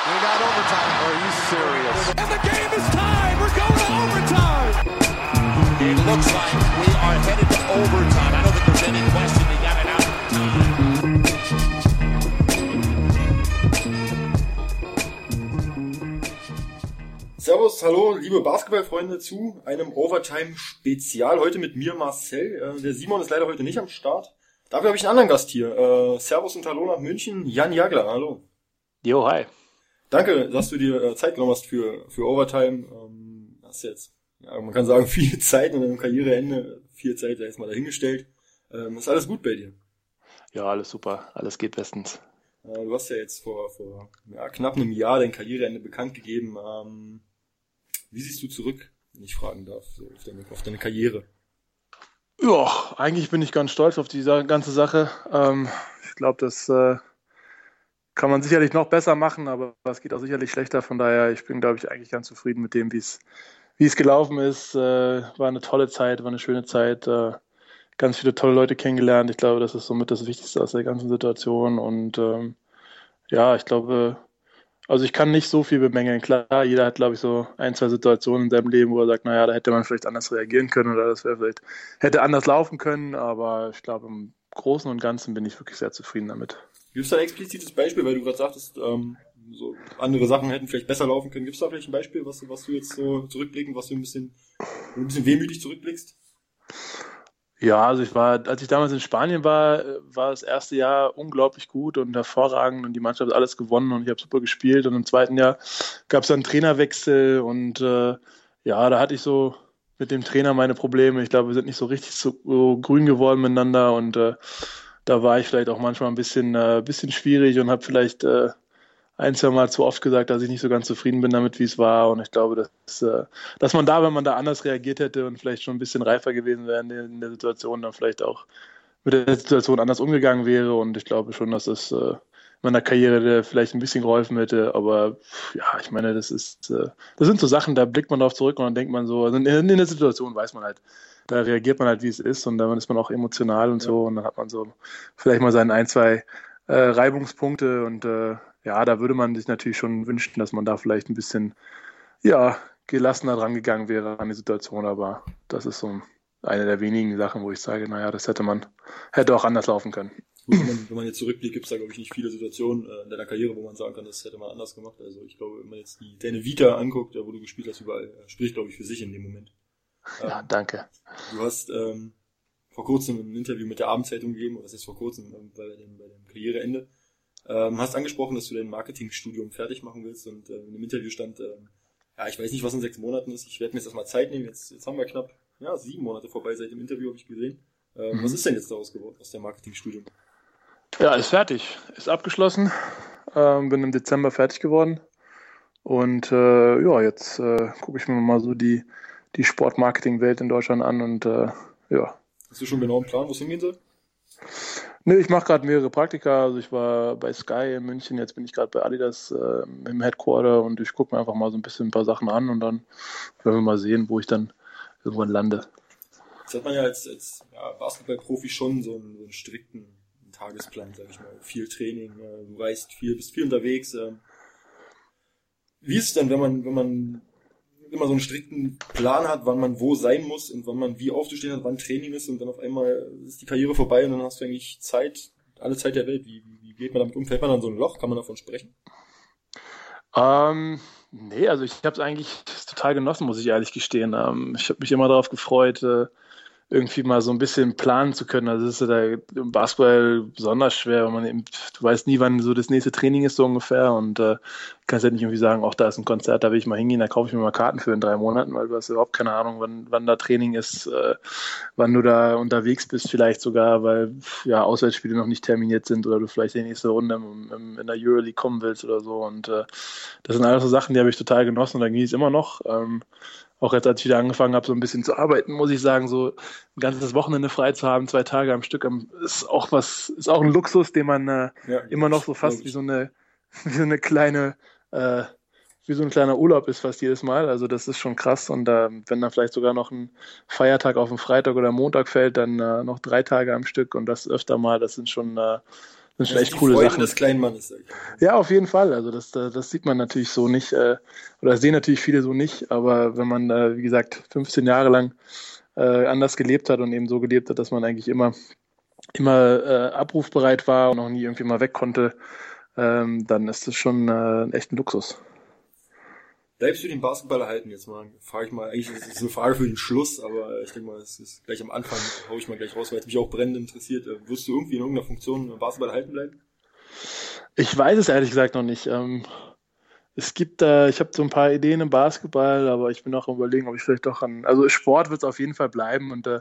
We got overtime. Are you serious? And the game is tied. We're going to overtime. It looks like we are headed to overtime. I don't think there's any question they got it out of time. Servus, hallo, liebe Basketballfreunde zu einem Overtime-Spezial. Heute mit mir Marcel. Äh, der Simon ist leider heute nicht am Start. Dafür habe ich einen anderen Gast hier. Äh, Servus und Hallo nach München. Jan Jagler, hallo. Jo, hi. Danke, dass du dir äh, Zeit genommen hast für, für Overtime. Ähm, hast jetzt, ja, man kann sagen, viel Zeit in deinem Karriereende, viel Zeit sei jetzt mal dahingestellt. Ähm, ist alles gut bei dir? Ja, alles super, alles geht bestens. Äh, du hast ja jetzt vor, vor ja, knapp einem Jahr dein Karriereende bekannt gegeben. Ähm, wie siehst du zurück, wenn ich fragen darf, so auf, deine, auf deine Karriere? Ja, eigentlich bin ich ganz stolz auf die ganze Sache. Ähm, ich glaube, das äh, kann man sicherlich noch besser machen, aber es geht auch sicherlich schlechter. Von daher, ich bin, glaube ich, eigentlich ganz zufrieden mit dem, wie es wie es gelaufen ist. Äh, war eine tolle Zeit, war eine schöne Zeit. Äh, ganz viele tolle Leute kennengelernt. Ich glaube, das ist somit das Wichtigste aus der ganzen Situation. Und ähm, ja, ich glaube, also ich kann nicht so viel bemängeln. Klar, jeder hat, glaube ich, so ein, zwei Situationen in seinem Leben, wo er sagt, naja, da hätte man vielleicht anders reagieren können oder das wäre vielleicht, hätte anders laufen können. Aber ich glaube, im Großen und Ganzen bin ich wirklich sehr zufrieden damit. Gibt es da ein explizites Beispiel, weil du gerade sagtest, ähm, so andere Sachen hätten vielleicht besser laufen können. Gibt es da vielleicht ein Beispiel, was, was du jetzt so zurückblicken, was du ein bisschen, ein bisschen wehmütig zurückblickst? Ja, also ich war, als ich damals in Spanien war, war das erste Jahr unglaublich gut und hervorragend und die Mannschaft hat alles gewonnen und ich habe super gespielt und im zweiten Jahr gab es dann einen Trainerwechsel und äh, ja, da hatte ich so mit dem Trainer meine Probleme. Ich glaube, wir sind nicht so richtig so, so grün geworden miteinander und äh, da war ich vielleicht auch manchmal ein bisschen, äh, bisschen schwierig und habe vielleicht äh, ein, zwei Mal zu oft gesagt, dass ich nicht so ganz zufrieden bin damit, wie es war. Und ich glaube, dass, äh, dass man da, wenn man da anders reagiert hätte und vielleicht schon ein bisschen reifer gewesen wäre in der, in der Situation, dann vielleicht auch mit der Situation anders umgegangen wäre. Und ich glaube schon, dass das äh, meiner Karriere vielleicht ein bisschen geholfen hätte. Aber ja, ich meine, das ist, äh, das sind so Sachen, da blickt man darauf zurück und dann denkt man so, also in, in der Situation weiß man halt, da reagiert man halt, wie es ist und dann ist man auch emotional und ja. so und dann hat man so vielleicht mal seine ein, zwei äh, Reibungspunkte und äh, ja, da würde man sich natürlich schon wünschen, dass man da vielleicht ein bisschen, ja, gelassener dran gegangen wäre an die Situation, aber das ist so eine der wenigen Sachen, wo ich sage, naja, das hätte man, hätte auch anders laufen können. Gut, wenn, man, wenn man jetzt zurückblickt, gibt es da, glaube ich, nicht viele Situationen äh, in deiner Karriere, wo man sagen kann, das hätte man anders gemacht. Also ich glaube, wenn man jetzt die, deine Vita anguckt, wo du gespielt hast, überall, äh, spricht, glaube ich, für sich in dem Moment. Ja, danke. Du hast ähm, vor kurzem ein Interview mit der Abendzeitung gegeben, was ist vor kurzem ähm, bei, dem, bei dem Karriereende. Ähm, hast angesprochen, dass du dein Marketingstudium fertig machen willst und äh, in dem Interview stand, ähm, ja, ich weiß nicht, was in sechs Monaten ist, ich werde mir jetzt erstmal Zeit nehmen, jetzt, jetzt haben wir knapp ja, sieben Monate vorbei seit dem Interview, habe ich gesehen. Ähm, mhm. Was ist denn jetzt daraus geworden, aus dem Marketingstudium? Ja, ist fertig, ist abgeschlossen, ähm, bin im Dezember fertig geworden und äh, ja, jetzt äh, gucke ich mir mal so die die Sportmarketing-Welt in Deutschland an und äh, ja. Hast du schon genau einen Plan, wo es hingehen soll? Nee, ich mache gerade mehrere Praktika. Also ich war bei Sky in München, jetzt bin ich gerade bei Adidas äh, im Headquarter und ich gucke mir einfach mal so ein bisschen ein paar Sachen an und dann werden wir mal sehen, wo ich dann irgendwann lande. Jetzt hat man ja als, als ja, Basketballprofi schon so einen, so einen strikten Tagesplan, sag ich mal. Viel Training, äh, du reist viel, bist viel unterwegs. Äh. Wie ist es denn, wenn man, wenn man immer so einen strikten Plan hat, wann man wo sein muss und wann man wie aufzustehen hat, wann Training ist und dann auf einmal ist die Karriere vorbei und dann hast du eigentlich Zeit, alle Zeit der Welt. Wie, wie, geht man damit um? Fällt man dann so ein Loch? Kann man davon sprechen? Ähm, nee, also ich habe es eigentlich total genossen, muss ich ehrlich gestehen. Ähm, ich habe mich immer darauf gefreut, äh, irgendwie mal so ein bisschen planen zu können. Also es ist ja im Basketball besonders schwer, weil man eben, du weißt nie, wann so das nächste Training ist so ungefähr und äh, kannst ja nicht irgendwie sagen, auch da ist ein Konzert, da will ich mal hingehen, da kaufe ich mir mal Karten für in drei Monaten, weil du hast überhaupt keine Ahnung, wann, wann da Training ist, äh, wann du da unterwegs bist vielleicht sogar, weil ja Auswärtsspiele noch nicht terminiert sind oder du vielleicht die nächste Runde im, im, in der Euroleague kommen willst oder so und äh, das sind alles so Sachen, die habe ich total genossen und da genieße ich immer noch. Ähm, auch jetzt, als ich wieder angefangen habe, so ein bisschen zu arbeiten, muss ich sagen, so ein ganzes Wochenende frei zu haben, zwei Tage am Stück, ist auch was, ist auch ein Luxus, den man äh, ja, immer noch so fast wie so eine, wie so eine kleine, äh, wie so ein kleiner Urlaub ist fast jedes Mal. Also das ist schon krass. Und äh, wenn dann vielleicht sogar noch ein Feiertag auf den Freitag oder Montag fällt, dann äh, noch drei Tage am Stück und das öfter mal, das sind schon, äh, das sind schon echt coole Sachen. des kleinen Mannes. Ja, auf jeden Fall. Also das, das sieht man natürlich so nicht, äh, oder sehen natürlich viele so nicht, aber wenn man, äh, wie gesagt, 15 Jahre lang äh, anders gelebt hat und eben so gelebt hat, dass man eigentlich immer, immer äh, abrufbereit war und noch nie irgendwie mal weg konnte, ähm, dann ist das schon äh, echt ein Luxus. Bleibst du den Basketball erhalten jetzt mal? Frage ich mal, eigentlich ist es eine Frage für den Schluss, aber ich denke mal, es ist gleich am Anfang, hau ich mal gleich raus, weil es mich auch brennend interessiert. Äh, wirst du irgendwie in irgendeiner Funktion Basketball erhalten bleiben? Ich weiß es ehrlich gesagt noch nicht. Ähm, es gibt da, ich habe so ein paar Ideen im Basketball, aber ich bin auch am überlegen, ob ich vielleicht doch an, also Sport wird es auf jeden Fall bleiben und äh,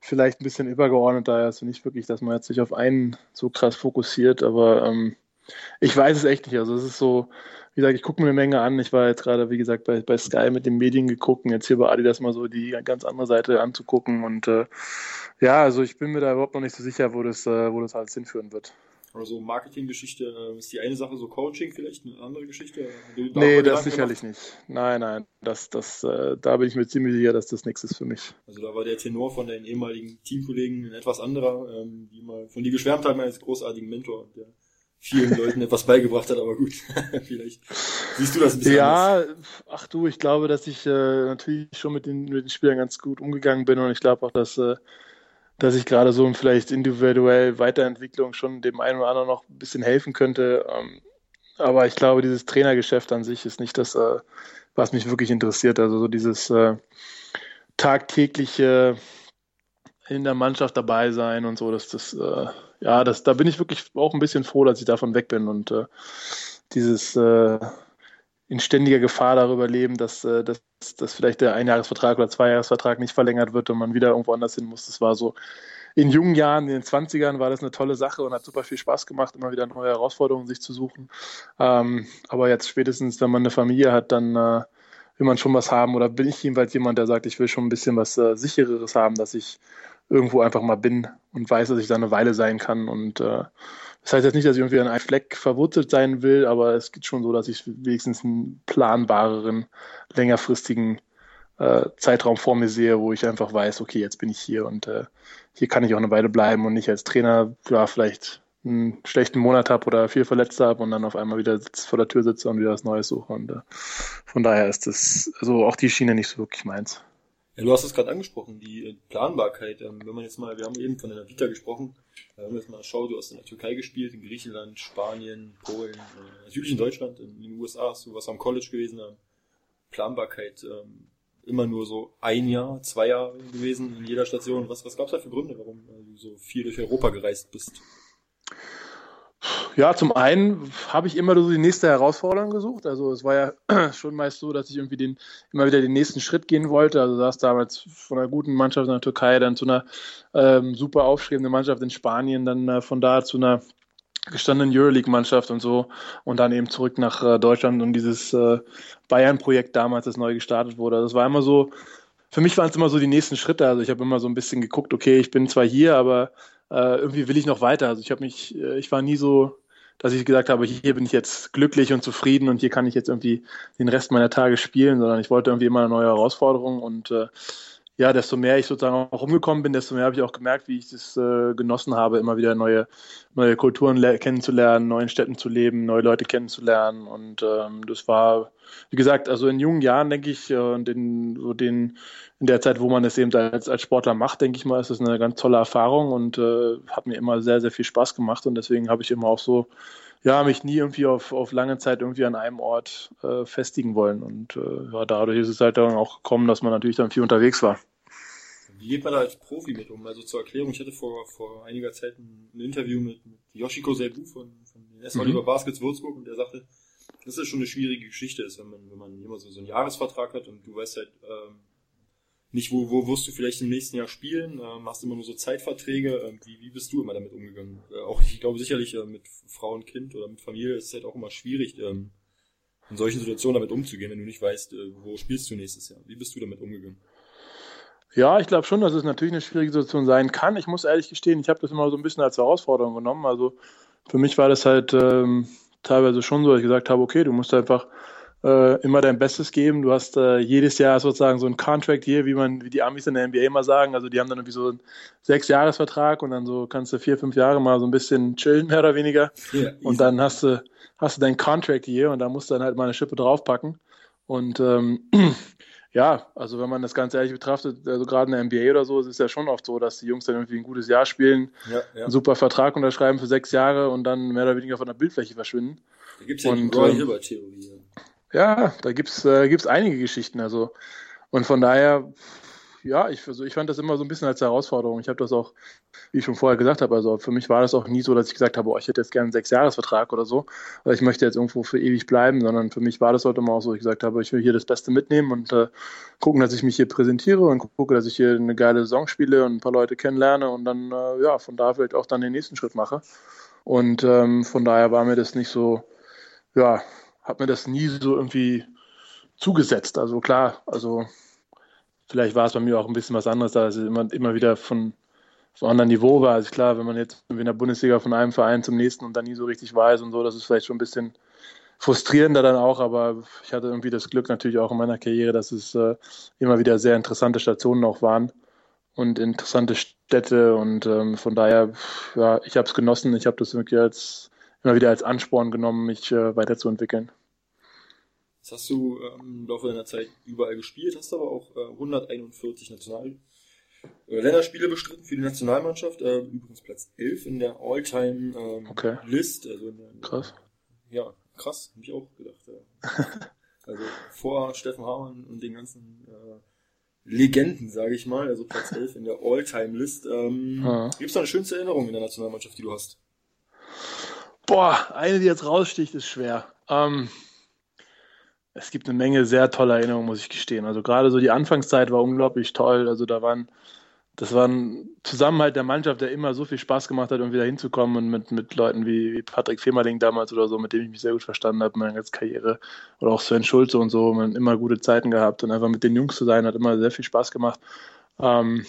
vielleicht ein bisschen übergeordnet da, also nicht wirklich, dass man jetzt sich auf einen so krass fokussiert, aber ähm, ich weiß es echt nicht. Also es ist so, wie gesagt, ich gucke mir eine Menge an. Ich war jetzt gerade, wie gesagt, bei, bei Sky mit den Medien geguckt und jetzt hier bei Adidas mal so die ganz andere Seite anzugucken. Und äh, ja, also ich bin mir da überhaupt noch nicht so sicher, wo das, äh, wo das alles hinführen wird. Also Marketinggeschichte äh, ist die eine Sache, so Coaching vielleicht eine andere Geschichte? Nee, das sicherlich gemacht? nicht. Nein, nein, das, das, äh, da bin ich mir ziemlich sicher, dass das nichts ist für mich. Also da war der Tenor von deinen ehemaligen Teamkollegen ein etwas anderer, ähm, die mal von dir geschwärmt haben als großartigen Mentor. Der vielen Leuten etwas beigebracht hat, aber gut, vielleicht siehst du das ein bisschen Ja, anders. ach du, ich glaube, dass ich äh, natürlich schon mit den, mit den Spielern ganz gut umgegangen bin und ich glaube auch, dass, äh, dass ich gerade so vielleicht individuell Weiterentwicklung schon dem einen oder anderen noch ein bisschen helfen könnte. Ähm, aber ich glaube, dieses Trainergeschäft an sich ist nicht das, äh, was mich wirklich interessiert. Also so dieses äh, tagtägliche in der Mannschaft dabei sein und so, dass das äh, ja, das, da bin ich wirklich auch ein bisschen froh, dass ich davon weg bin und äh, dieses äh, in ständiger Gefahr darüber leben, dass, äh, dass, dass vielleicht der Einjahresvertrag oder Zweijahresvertrag nicht verlängert wird und man wieder irgendwo anders hin muss. Das war so in jungen Jahren, in den 20ern war das eine tolle Sache und hat super viel Spaß gemacht, immer wieder neue Herausforderungen sich zu suchen. Ähm, aber jetzt spätestens, wenn man eine Familie hat, dann äh, will man schon was haben oder bin ich jedenfalls jemand, der sagt, ich will schon ein bisschen was äh, sichereres haben, dass ich irgendwo einfach mal bin und weiß, dass ich da eine Weile sein kann. Und äh, das heißt jetzt nicht, dass ich irgendwie an einem Fleck verwurzelt sein will, aber es geht schon so, dass ich wenigstens einen planbareren, längerfristigen äh, Zeitraum vor mir sehe, wo ich einfach weiß, okay, jetzt bin ich hier und äh, hier kann ich auch eine Weile bleiben und nicht als Trainer ja, vielleicht einen schlechten Monat habe oder viel Verletzte habe und dann auf einmal wieder vor der Tür sitze und wieder was Neues suche. Und äh, von daher ist das also auch die Schiene nicht so wirklich meins. Ja, du hast es gerade angesprochen, die äh, Planbarkeit. Ähm, wenn man jetzt mal, wir haben eben von deiner Vita gesprochen, äh, wenn man jetzt mal schaut, du hast in der Türkei gespielt, in Griechenland, Spanien, Polen, äh, südlichen Deutschland, in den USA hast du was am College gewesen. Ähm, Planbarkeit, ähm, immer nur so ein Jahr, zwei Jahre gewesen in jeder Station. Was, was gab es da für Gründe, warum du so viel durch Europa gereist bist? Ja, zum einen habe ich immer so die nächste Herausforderung gesucht. Also es war ja schon meist so, dass ich irgendwie den, immer wieder den nächsten Schritt gehen wollte. Also saß damals von einer guten Mannschaft in der Türkei, dann zu einer ähm, super aufstrebenden Mannschaft in Spanien, dann äh, von da zu einer gestandenen Euroleague-Mannschaft und so und dann eben zurück nach äh, Deutschland und dieses äh, Bayern-Projekt damals, das neu gestartet wurde. Das war immer so, für mich waren es immer so die nächsten Schritte. Also ich habe immer so ein bisschen geguckt, okay, ich bin zwar hier, aber äh, irgendwie will ich noch weiter. Also ich habe mich, äh, ich war nie so, dass ich gesagt habe, hier bin ich jetzt glücklich und zufrieden und hier kann ich jetzt irgendwie den Rest meiner Tage spielen, sondern ich wollte irgendwie immer eine neue Herausforderung und äh, ja, desto mehr ich sozusagen auch rumgekommen bin, desto mehr habe ich auch gemerkt, wie ich das äh, genossen habe, immer wieder neue, neue Kulturen kennenzulernen, neuen Städten zu leben, neue Leute kennenzulernen. Und ähm, das war, wie gesagt, also in jungen Jahren, denke ich, äh, und in, so den, in der Zeit, wo man es eben als, als Sportler macht, denke ich mal, ist das eine ganz tolle Erfahrung und äh, hat mir immer sehr, sehr viel Spaß gemacht. Und deswegen habe ich immer auch so ja, mich nie irgendwie auf, auf lange Zeit irgendwie an einem Ort äh, festigen wollen. Und äh, ja, dadurch ist es halt dann auch gekommen, dass man natürlich dann viel unterwegs war. Wie geht man da als Profi mit um? Also zur Erklärung, ich hatte vor, vor einiger Zeit ein, ein Interview mit, mit Yoshiko Seibu von, von den S. Oliver mhm. Baskets Würzburg und der sagte, dass das schon eine schwierige Geschichte ist, wenn man, wenn man immer so, so einen Jahresvertrag hat und du weißt halt, ähm, nicht, wo, wo wirst du vielleicht im nächsten Jahr spielen, ähm, hast immer nur so Zeitverträge. Ähm, wie, wie bist du immer damit umgegangen? Äh, auch ich glaube sicherlich äh, mit Frau und Kind oder mit Familie ist es halt auch immer schwierig, ähm, in solchen Situationen damit umzugehen, wenn du nicht weißt, äh, wo spielst du nächstes Jahr. Wie bist du damit umgegangen? Ja, ich glaube schon, dass es natürlich eine schwierige Situation sein kann. Ich muss ehrlich gestehen, ich habe das immer so ein bisschen als Herausforderung genommen. Also für mich war das halt ähm, teilweise schon so, dass ich gesagt habe, okay, du musst einfach äh, immer dein Bestes geben. Du hast äh, jedes Jahr sozusagen so ein Contract hier, wie man, wie die Amis in der NBA immer sagen. Also die haben dann irgendwie so einen Sechs-Jahres-Vertrag und dann so kannst du vier, fünf Jahre mal so ein bisschen chillen, mehr oder weniger. Ja, und dann hast du, hast du dein Contract hier und da musst du dann halt mal eine Schippe draufpacken. Und ähm, ja, also wenn man das ganz ehrlich betrachtet, also gerade in der NBA oder so, ist es ja schon oft so, dass die Jungs dann irgendwie ein gutes Jahr spielen, ja, ja. einen super Vertrag unterschreiben für sechs Jahre und dann mehr oder weniger von der Bildfläche verschwinden. Da gibt es ja und, die Roy ähm, Theorie. Ja, da gibt's äh, gibt's einige Geschichten. Also und von daher, ja, ich, also ich fand das immer so ein bisschen als Herausforderung. Ich habe das auch, wie ich schon vorher gesagt habe, also für mich war das auch nie so, dass ich gesagt habe, oh, ich hätte jetzt gerne einen Sechsjahresvertrag oder so, oder ich möchte jetzt irgendwo für ewig bleiben, sondern für mich war das heute mal auch so, ich gesagt habe, ich will hier das Beste mitnehmen und äh, gucken, dass ich mich hier präsentiere und gucke, dass ich hier eine geile Saison spiele und ein paar Leute kennenlerne und dann, äh, ja, von da vielleicht auch dann den nächsten Schritt mache. Und ähm, von daher war mir das nicht so, ja, habe mir das nie so irgendwie zugesetzt. Also klar, also vielleicht war es bei mir auch ein bisschen was anderes, da es immer, immer wieder von, von einem anderen Niveau war. Also klar, wenn man jetzt in der Bundesliga von einem Verein zum nächsten und dann nie so richtig weiß und so, das ist vielleicht schon ein bisschen frustrierender dann auch, aber ich hatte irgendwie das Glück natürlich auch in meiner Karriere, dass es äh, immer wieder sehr interessante Stationen auch waren und interessante Städte und ähm, von daher, ja, ich habe es genossen, ich habe das wirklich als immer wieder als Ansporn genommen, mich äh, weiterzuentwickeln. Das hast du ähm, im Laufe deiner Zeit überall gespielt, hast aber auch äh, 141 National äh, Länderspiele bestritten für die Nationalmannschaft. Äh, übrigens Platz 11 in der All-Time ähm, okay. Also krass. Ja, krass, habe ich auch gedacht. Ja. also vor Steffen Hamann und den ganzen äh, Legenden, sage ich mal, also Platz 11 in der All-Time List. Ähm, ah. Gibt es da eine schönste Erinnerung in der Nationalmannschaft, die du hast? Boah, eine, die jetzt raussticht, ist schwer. Ähm, es gibt eine Menge sehr toller Erinnerungen, muss ich gestehen. Also gerade so die Anfangszeit war unglaublich toll. Also da waren, das war ein Zusammenhalt der Mannschaft, der immer so viel Spaß gemacht hat, um wieder hinzukommen und mit, mit Leuten wie, wie Patrick Femerling damals oder so, mit dem ich mich sehr gut verstanden habe, meine ganze Karriere. Oder auch Sven Schulze und so, man immer gute Zeiten gehabt und einfach mit den Jungs zu sein, hat immer sehr viel Spaß gemacht. Ähm,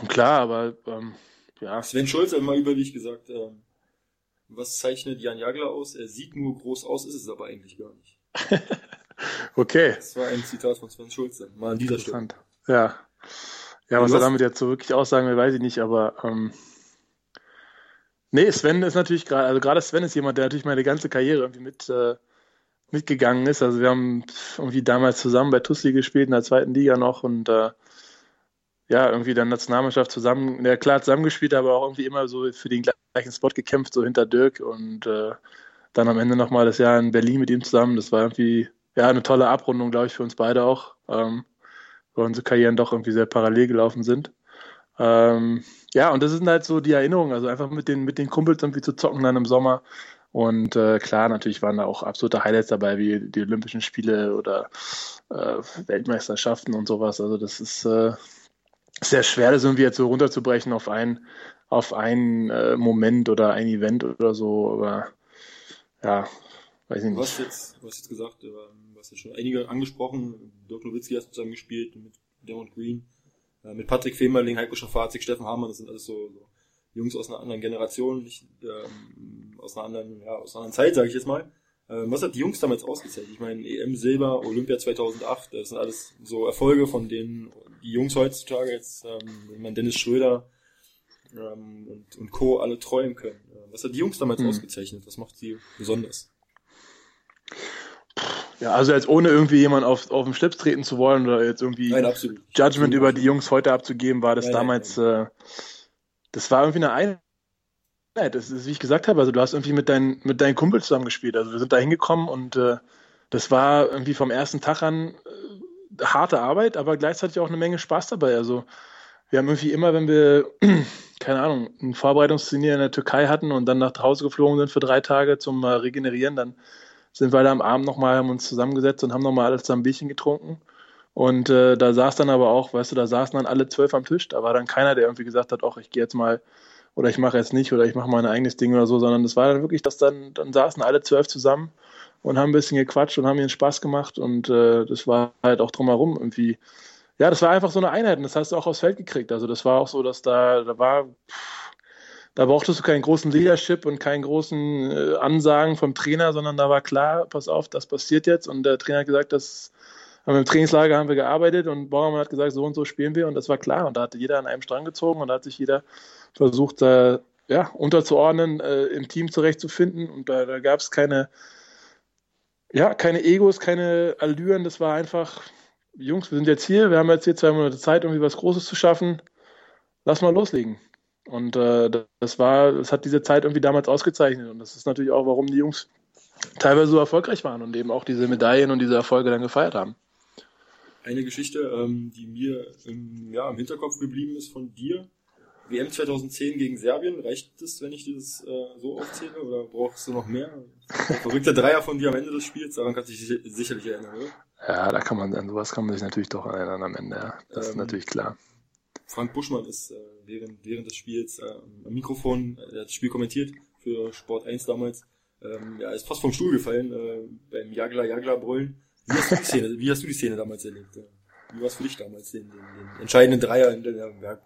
und klar, aber ähm, ja. Sven Schulze hat immer über dich gesagt, ähm, was zeichnet Jan Jagler aus? Er sieht nur groß aus, ist es aber eigentlich gar nicht. okay. Das war ein Zitat von Sven Schulze. Mal an dieser Stelle. Ja. Ja, was er damit jetzt so wirklich aussagen will, weiß ich nicht, aber ähm, nee, Sven ist natürlich gerade, also gerade Sven ist jemand, der natürlich meine ganze Karriere irgendwie mit äh, mitgegangen ist. Also wir haben irgendwie damals zusammen bei Tussi gespielt in der zweiten Liga noch und äh, ja, irgendwie der Nationalmannschaft zusammen, ja klar zusammengespielt, aber auch irgendwie immer so für den gleichen Spot gekämpft, so hinter Dirk und äh, dann am Ende nochmal das Jahr in Berlin mit ihm zusammen. Das war irgendwie, ja, eine tolle Abrundung, glaube ich, für uns beide auch, ähm, weil unsere Karrieren doch irgendwie sehr parallel gelaufen sind. Ähm, ja, und das sind halt so die Erinnerungen, also einfach mit den, mit den Kumpels irgendwie zu zocken dann im Sommer. Und äh, klar, natürlich waren da auch absolute Highlights dabei, wie die Olympischen Spiele oder äh, Weltmeisterschaften und sowas. Also das ist, äh, sehr schwer, das irgendwie jetzt so runterzubrechen auf ein, auf einen äh, Moment oder ein Event oder so, aber ja, weiß ich nicht. Du hast jetzt, du hast jetzt gesagt, du hast ja schon einige angesprochen, Dirk Nowitzki hast du zusammen gespielt mit Demont Green, äh, mit Patrick Femerling, Heiko Schafazik, Steffen Hamann, das sind alles so, so Jungs aus einer anderen Generation, nicht ähm, aus einer anderen, ja, aus einer anderen Zeit, sage ich jetzt mal. Ähm, was hat die Jungs damals ausgezeichnet? Ich meine, EM Silber, Olympia 2008, das sind alles so Erfolge, von denen die Jungs heutzutage jetzt, ähm, wenn man Dennis Schröder ähm, und, und Co. alle träumen können. Was hat die Jungs damals mhm. ausgezeichnet? Was macht sie besonders? Ja, also jetzt ohne irgendwie jemand auf, auf den Schlips treten zu wollen oder jetzt irgendwie nein, Judgment über die Jungs heute abzugeben, war das nein, damals, nein, äh, das war irgendwie eine Einheit. Das ist, wie ich gesagt habe, also du hast irgendwie mit, deinen mit deinen Kumpels zusammengespielt. Also wir sind da hingekommen und äh, das war irgendwie vom ersten Tag an äh, harte Arbeit, aber gleichzeitig auch eine Menge Spaß dabei. Also wir haben irgendwie immer, wenn wir, keine Ahnung, ein Vorbereitungsturnier in der Türkei hatten und dann nach Hause geflogen sind für drei Tage zum äh, Regenerieren, dann sind wir da am Abend nochmal, haben uns zusammengesetzt und haben nochmal alles zusammen ein Bierchen getrunken. Und äh, da saß dann aber auch, weißt du, da saßen dann alle zwölf am Tisch. Da war dann keiner, der irgendwie gesagt hat, ach, ich gehe jetzt mal oder ich mache jetzt nicht oder ich mache mein eigenes Ding oder so, sondern das war dann wirklich, dass dann, dann saßen alle zwölf zusammen und haben ein bisschen gequatscht und haben ihnen Spaß gemacht und äh, das war halt auch drumherum irgendwie ja, das war einfach so eine Einheit und das hast du auch aufs Feld gekriegt. Also das war auch so, dass da, da war, da brauchtest du keinen großen Leadership und keinen großen äh, Ansagen vom Trainer, sondern da war klar, pass auf, das passiert jetzt. Und der Trainer hat gesagt, das haben wir im Trainingslager haben wir gearbeitet und Bauermann hat gesagt, so und so spielen wir und das war klar. Und da hatte jeder an einem Strang gezogen und da hat sich jeder versucht, da ja, unterzuordnen, äh, im Team zurechtzufinden. Und da, da gab es keine, ja, keine Egos, keine Allüren. Das war einfach, Jungs, wir sind jetzt hier, wir haben jetzt hier zwei Monate Zeit, irgendwie was Großes zu schaffen. Lass mal loslegen. Und äh, das war, das hat diese Zeit irgendwie damals ausgezeichnet. Und das ist natürlich auch, warum die Jungs teilweise so erfolgreich waren und eben auch diese Medaillen und diese Erfolge dann gefeiert haben. Eine Geschichte, ähm, die mir im, ja, im Hinterkopf geblieben ist von dir. WM 2010 gegen Serbien, reicht das, wenn ich das äh, so aufzähle, oder brauchst du noch mehr? Verrückter Dreier von dir am Ende des Spiels, daran kannst du dich sicherlich erinnern, oder? Ja, da kann man, an sowas kann man sich natürlich doch erinnern am Ende, ja. Das ähm, ist natürlich klar. Frank Buschmann ist äh, während, während des Spiels äh, am Mikrofon, er hat das Spiel kommentiert für Sport 1 damals. Ähm, ja, ist fast vom Stuhl gefallen äh, beim Jagler Jagler brüllen. Wie hast du die Szene, wie hast du die Szene damals erlebt? Wie war es für dich damals, den, den, den entscheidenden Dreier in der, ja,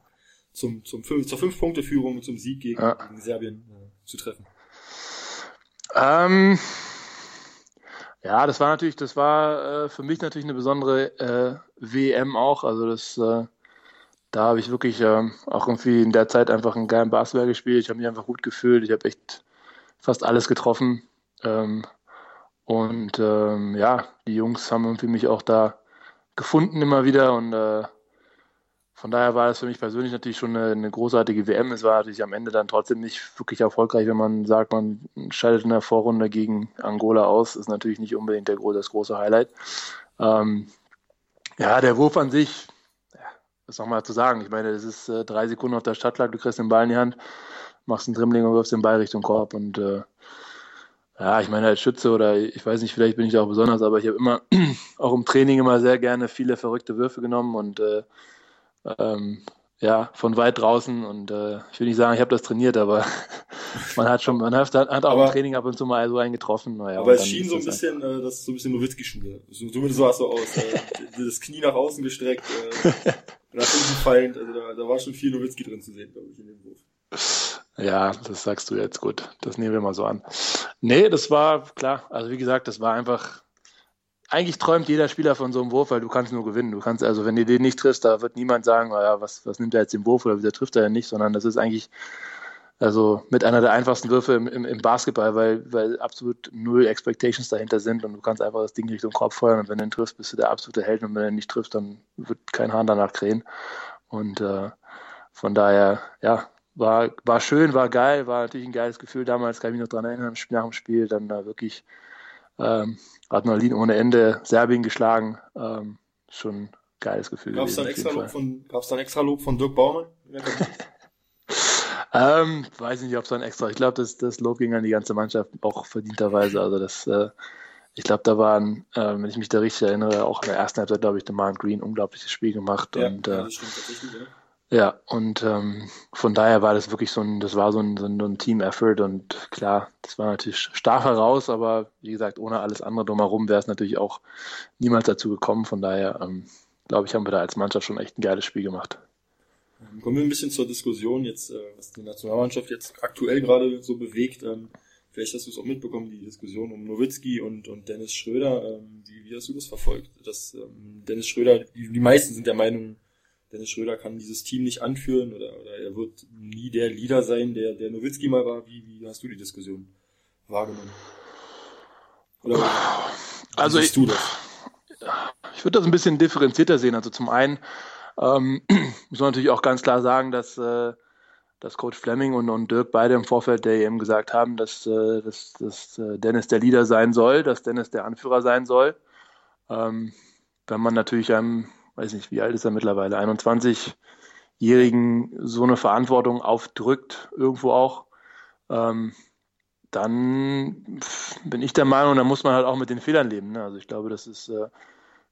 zum, zum zur Fünf-Punkte-Führung, zum Sieg gegen, ja. gegen Serbien äh, zu treffen? Ähm, ja, das war natürlich, das war äh, für mich natürlich eine besondere äh, WM auch. Also das äh, da habe ich wirklich ähm, auch irgendwie in der Zeit einfach einen geilen Basketball gespielt. Ich habe mich einfach gut gefühlt. Ich habe echt fast alles getroffen. Ähm, und ähm, ja, die Jungs haben irgendwie mich auch da gefunden immer wieder. Und äh, von daher war das für mich persönlich natürlich schon eine, eine, großartige WM. Es war natürlich am Ende dann trotzdem nicht wirklich erfolgreich, wenn man sagt, man scheidet in der Vorrunde gegen Angola aus. Ist natürlich nicht unbedingt der, das große Highlight. Ähm, ja, der Wurf an sich, was nochmal zu sagen? Ich meine, es ist äh, drei Sekunden auf der Stadtlag, du kriegst den Ball in die Hand, machst einen Dribbling und wirfst den Ball Richtung Korb. Und äh, ja, ich meine, als Schütze oder ich weiß nicht, vielleicht bin ich da auch besonders, aber ich habe immer, auch im Training immer sehr gerne viele verrückte Würfe genommen und äh, ähm, ja, von weit draußen und äh, ich will nicht sagen, ich habe das trainiert, aber man hat schon, man hat, hat auch aber, im Training ab und zu mal so einen getroffen. Naja, aber es schien so ein bisschen, äh, das ist so ein bisschen Nowitzki-Schule. Zumindest so hast du aus. Äh, das Knie nach außen gestreckt, äh, nach hinten fallend, also da, da war schon viel Nowitzki drin zu sehen, glaube ich, in dem Wurf. Ja, das sagst du jetzt gut. Das nehmen wir mal so an. Nee, das war klar. Also wie gesagt, das war einfach eigentlich träumt jeder Spieler von so einem Wurf, weil du kannst nur gewinnen. Du kannst, also wenn du den nicht triffst, da wird niemand sagen, naja, was, was nimmt er jetzt den Wurf oder wieso trifft er ja nicht, sondern das ist eigentlich also mit einer der einfachsten Würfe im, im, im, Basketball, weil, weil absolut null Expectations dahinter sind und du kannst einfach das Ding Richtung Korb feuern und wenn du ihn triffst, bist du der absolute Held und wenn du ihn nicht triffst, dann wird kein Hahn danach krähen. Und äh, von daher, ja, war, war schön, war geil, war natürlich ein geiles Gefühl damals, kann ich mich noch dran erinnern, nach dem Spiel, dann da wirklich ähm, Adrenalin ohne Ende, Serbien geschlagen. Ähm, schon ein geiles Gefühl. Gab es dann, extra Lob von, gab's dann extra Lob von Dirk Baumann? ähm, weiß nicht, ob es dann extra. Ich glaube, das, das Lob ging an die ganze Mannschaft auch verdienterweise. Also das, äh, ich glaube, da waren, äh, wenn ich mich da richtig erinnere, auch in der ersten Halbzeit, glaube ich, der Mark Green unglaubliches Spiel gemacht. Ja, und, ja, äh, das stimmt tatsächlich, ja. Ja, und ähm, von daher war das wirklich so ein, das war so ein, so ein Team-Effort und klar, das war natürlich stark heraus, aber wie gesagt, ohne alles andere drumherum wäre es natürlich auch niemals dazu gekommen. Von daher, ähm, glaube ich, haben wir da als Mannschaft schon echt ein geiles Spiel gemacht. Kommen wir ein bisschen zur Diskussion jetzt, äh, was die Nationalmannschaft jetzt aktuell gerade so bewegt. Ähm, vielleicht hast du es auch mitbekommen, die Diskussion um Nowitzki und, und Dennis Schröder. Ähm, wie, wie hast du das verfolgt? Dass ähm, Dennis Schröder, die, die meisten sind der Meinung, Dennis Schröder kann dieses Team nicht anführen oder, oder er wird nie der Leader sein, der, der Nowitzki mal war. Wie, wie hast du die Diskussion wahrgenommen? Oder also ich, du das? Ich würde das ein bisschen differenzierter sehen. Also zum einen ähm, muss man natürlich auch ganz klar sagen, dass, äh, dass Coach Fleming und, und Dirk beide im Vorfeld der EM gesagt haben, dass, äh, dass, dass äh, Dennis der Leader sein soll, dass Dennis der Anführer sein soll. Ähm, wenn man natürlich einem weiß nicht, wie alt ist er mittlerweile, 21-Jährigen so eine Verantwortung aufdrückt, irgendwo auch, ähm, dann bin ich der Meinung, da muss man halt auch mit den Fehlern leben. Ne? Also ich glaube, das ist, äh,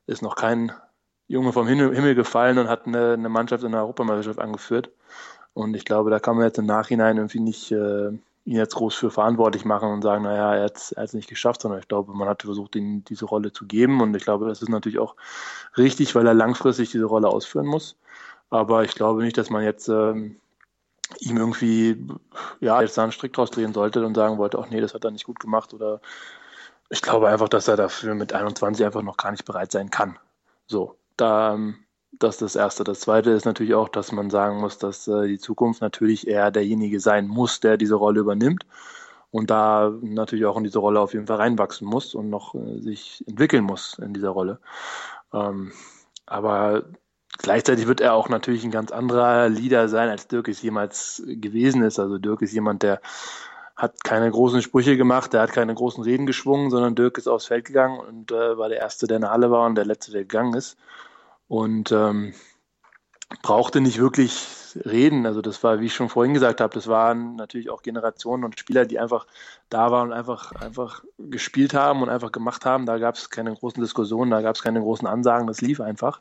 ist noch kein Junge vom Himmel, gefallen und hat eine, eine, Mannschaft in der Europameisterschaft angeführt. Und ich glaube, da kann man jetzt im Nachhinein irgendwie nicht äh, ihn jetzt groß für verantwortlich machen und sagen, naja, er hat es nicht geschafft, sondern ich glaube, man hat versucht, ihm diese Rolle zu geben und ich glaube, das ist natürlich auch richtig, weil er langfristig diese Rolle ausführen muss. Aber ich glaube nicht, dass man jetzt ähm, ihm irgendwie ja jetzt da einen Strick draus drehen sollte und sagen wollte, ach nee, das hat er nicht gut gemacht oder ich glaube einfach, dass er dafür mit 21 einfach noch gar nicht bereit sein kann. So, da ähm, das ist das Erste. Das Zweite ist natürlich auch, dass man sagen muss, dass äh, die Zukunft natürlich eher derjenige sein muss, der diese Rolle übernimmt und da natürlich auch in diese Rolle auf jeden Fall reinwachsen muss und noch äh, sich entwickeln muss in dieser Rolle. Ähm, aber gleichzeitig wird er auch natürlich ein ganz anderer Leader sein, als Dirk es jemals gewesen ist. Also Dirk ist jemand, der hat keine großen Sprüche gemacht, der hat keine großen Reden geschwungen, sondern Dirk ist aufs Feld gegangen und äh, war der Erste, der in der Halle war und der Letzte, der gegangen ist und ähm, brauchte nicht wirklich reden. Also das war, wie ich schon vorhin gesagt habe, das waren natürlich auch Generationen und Spieler, die einfach da waren und einfach, einfach gespielt haben und einfach gemacht haben. Da gab es keine großen Diskussionen, da gab es keine großen Ansagen, das lief einfach.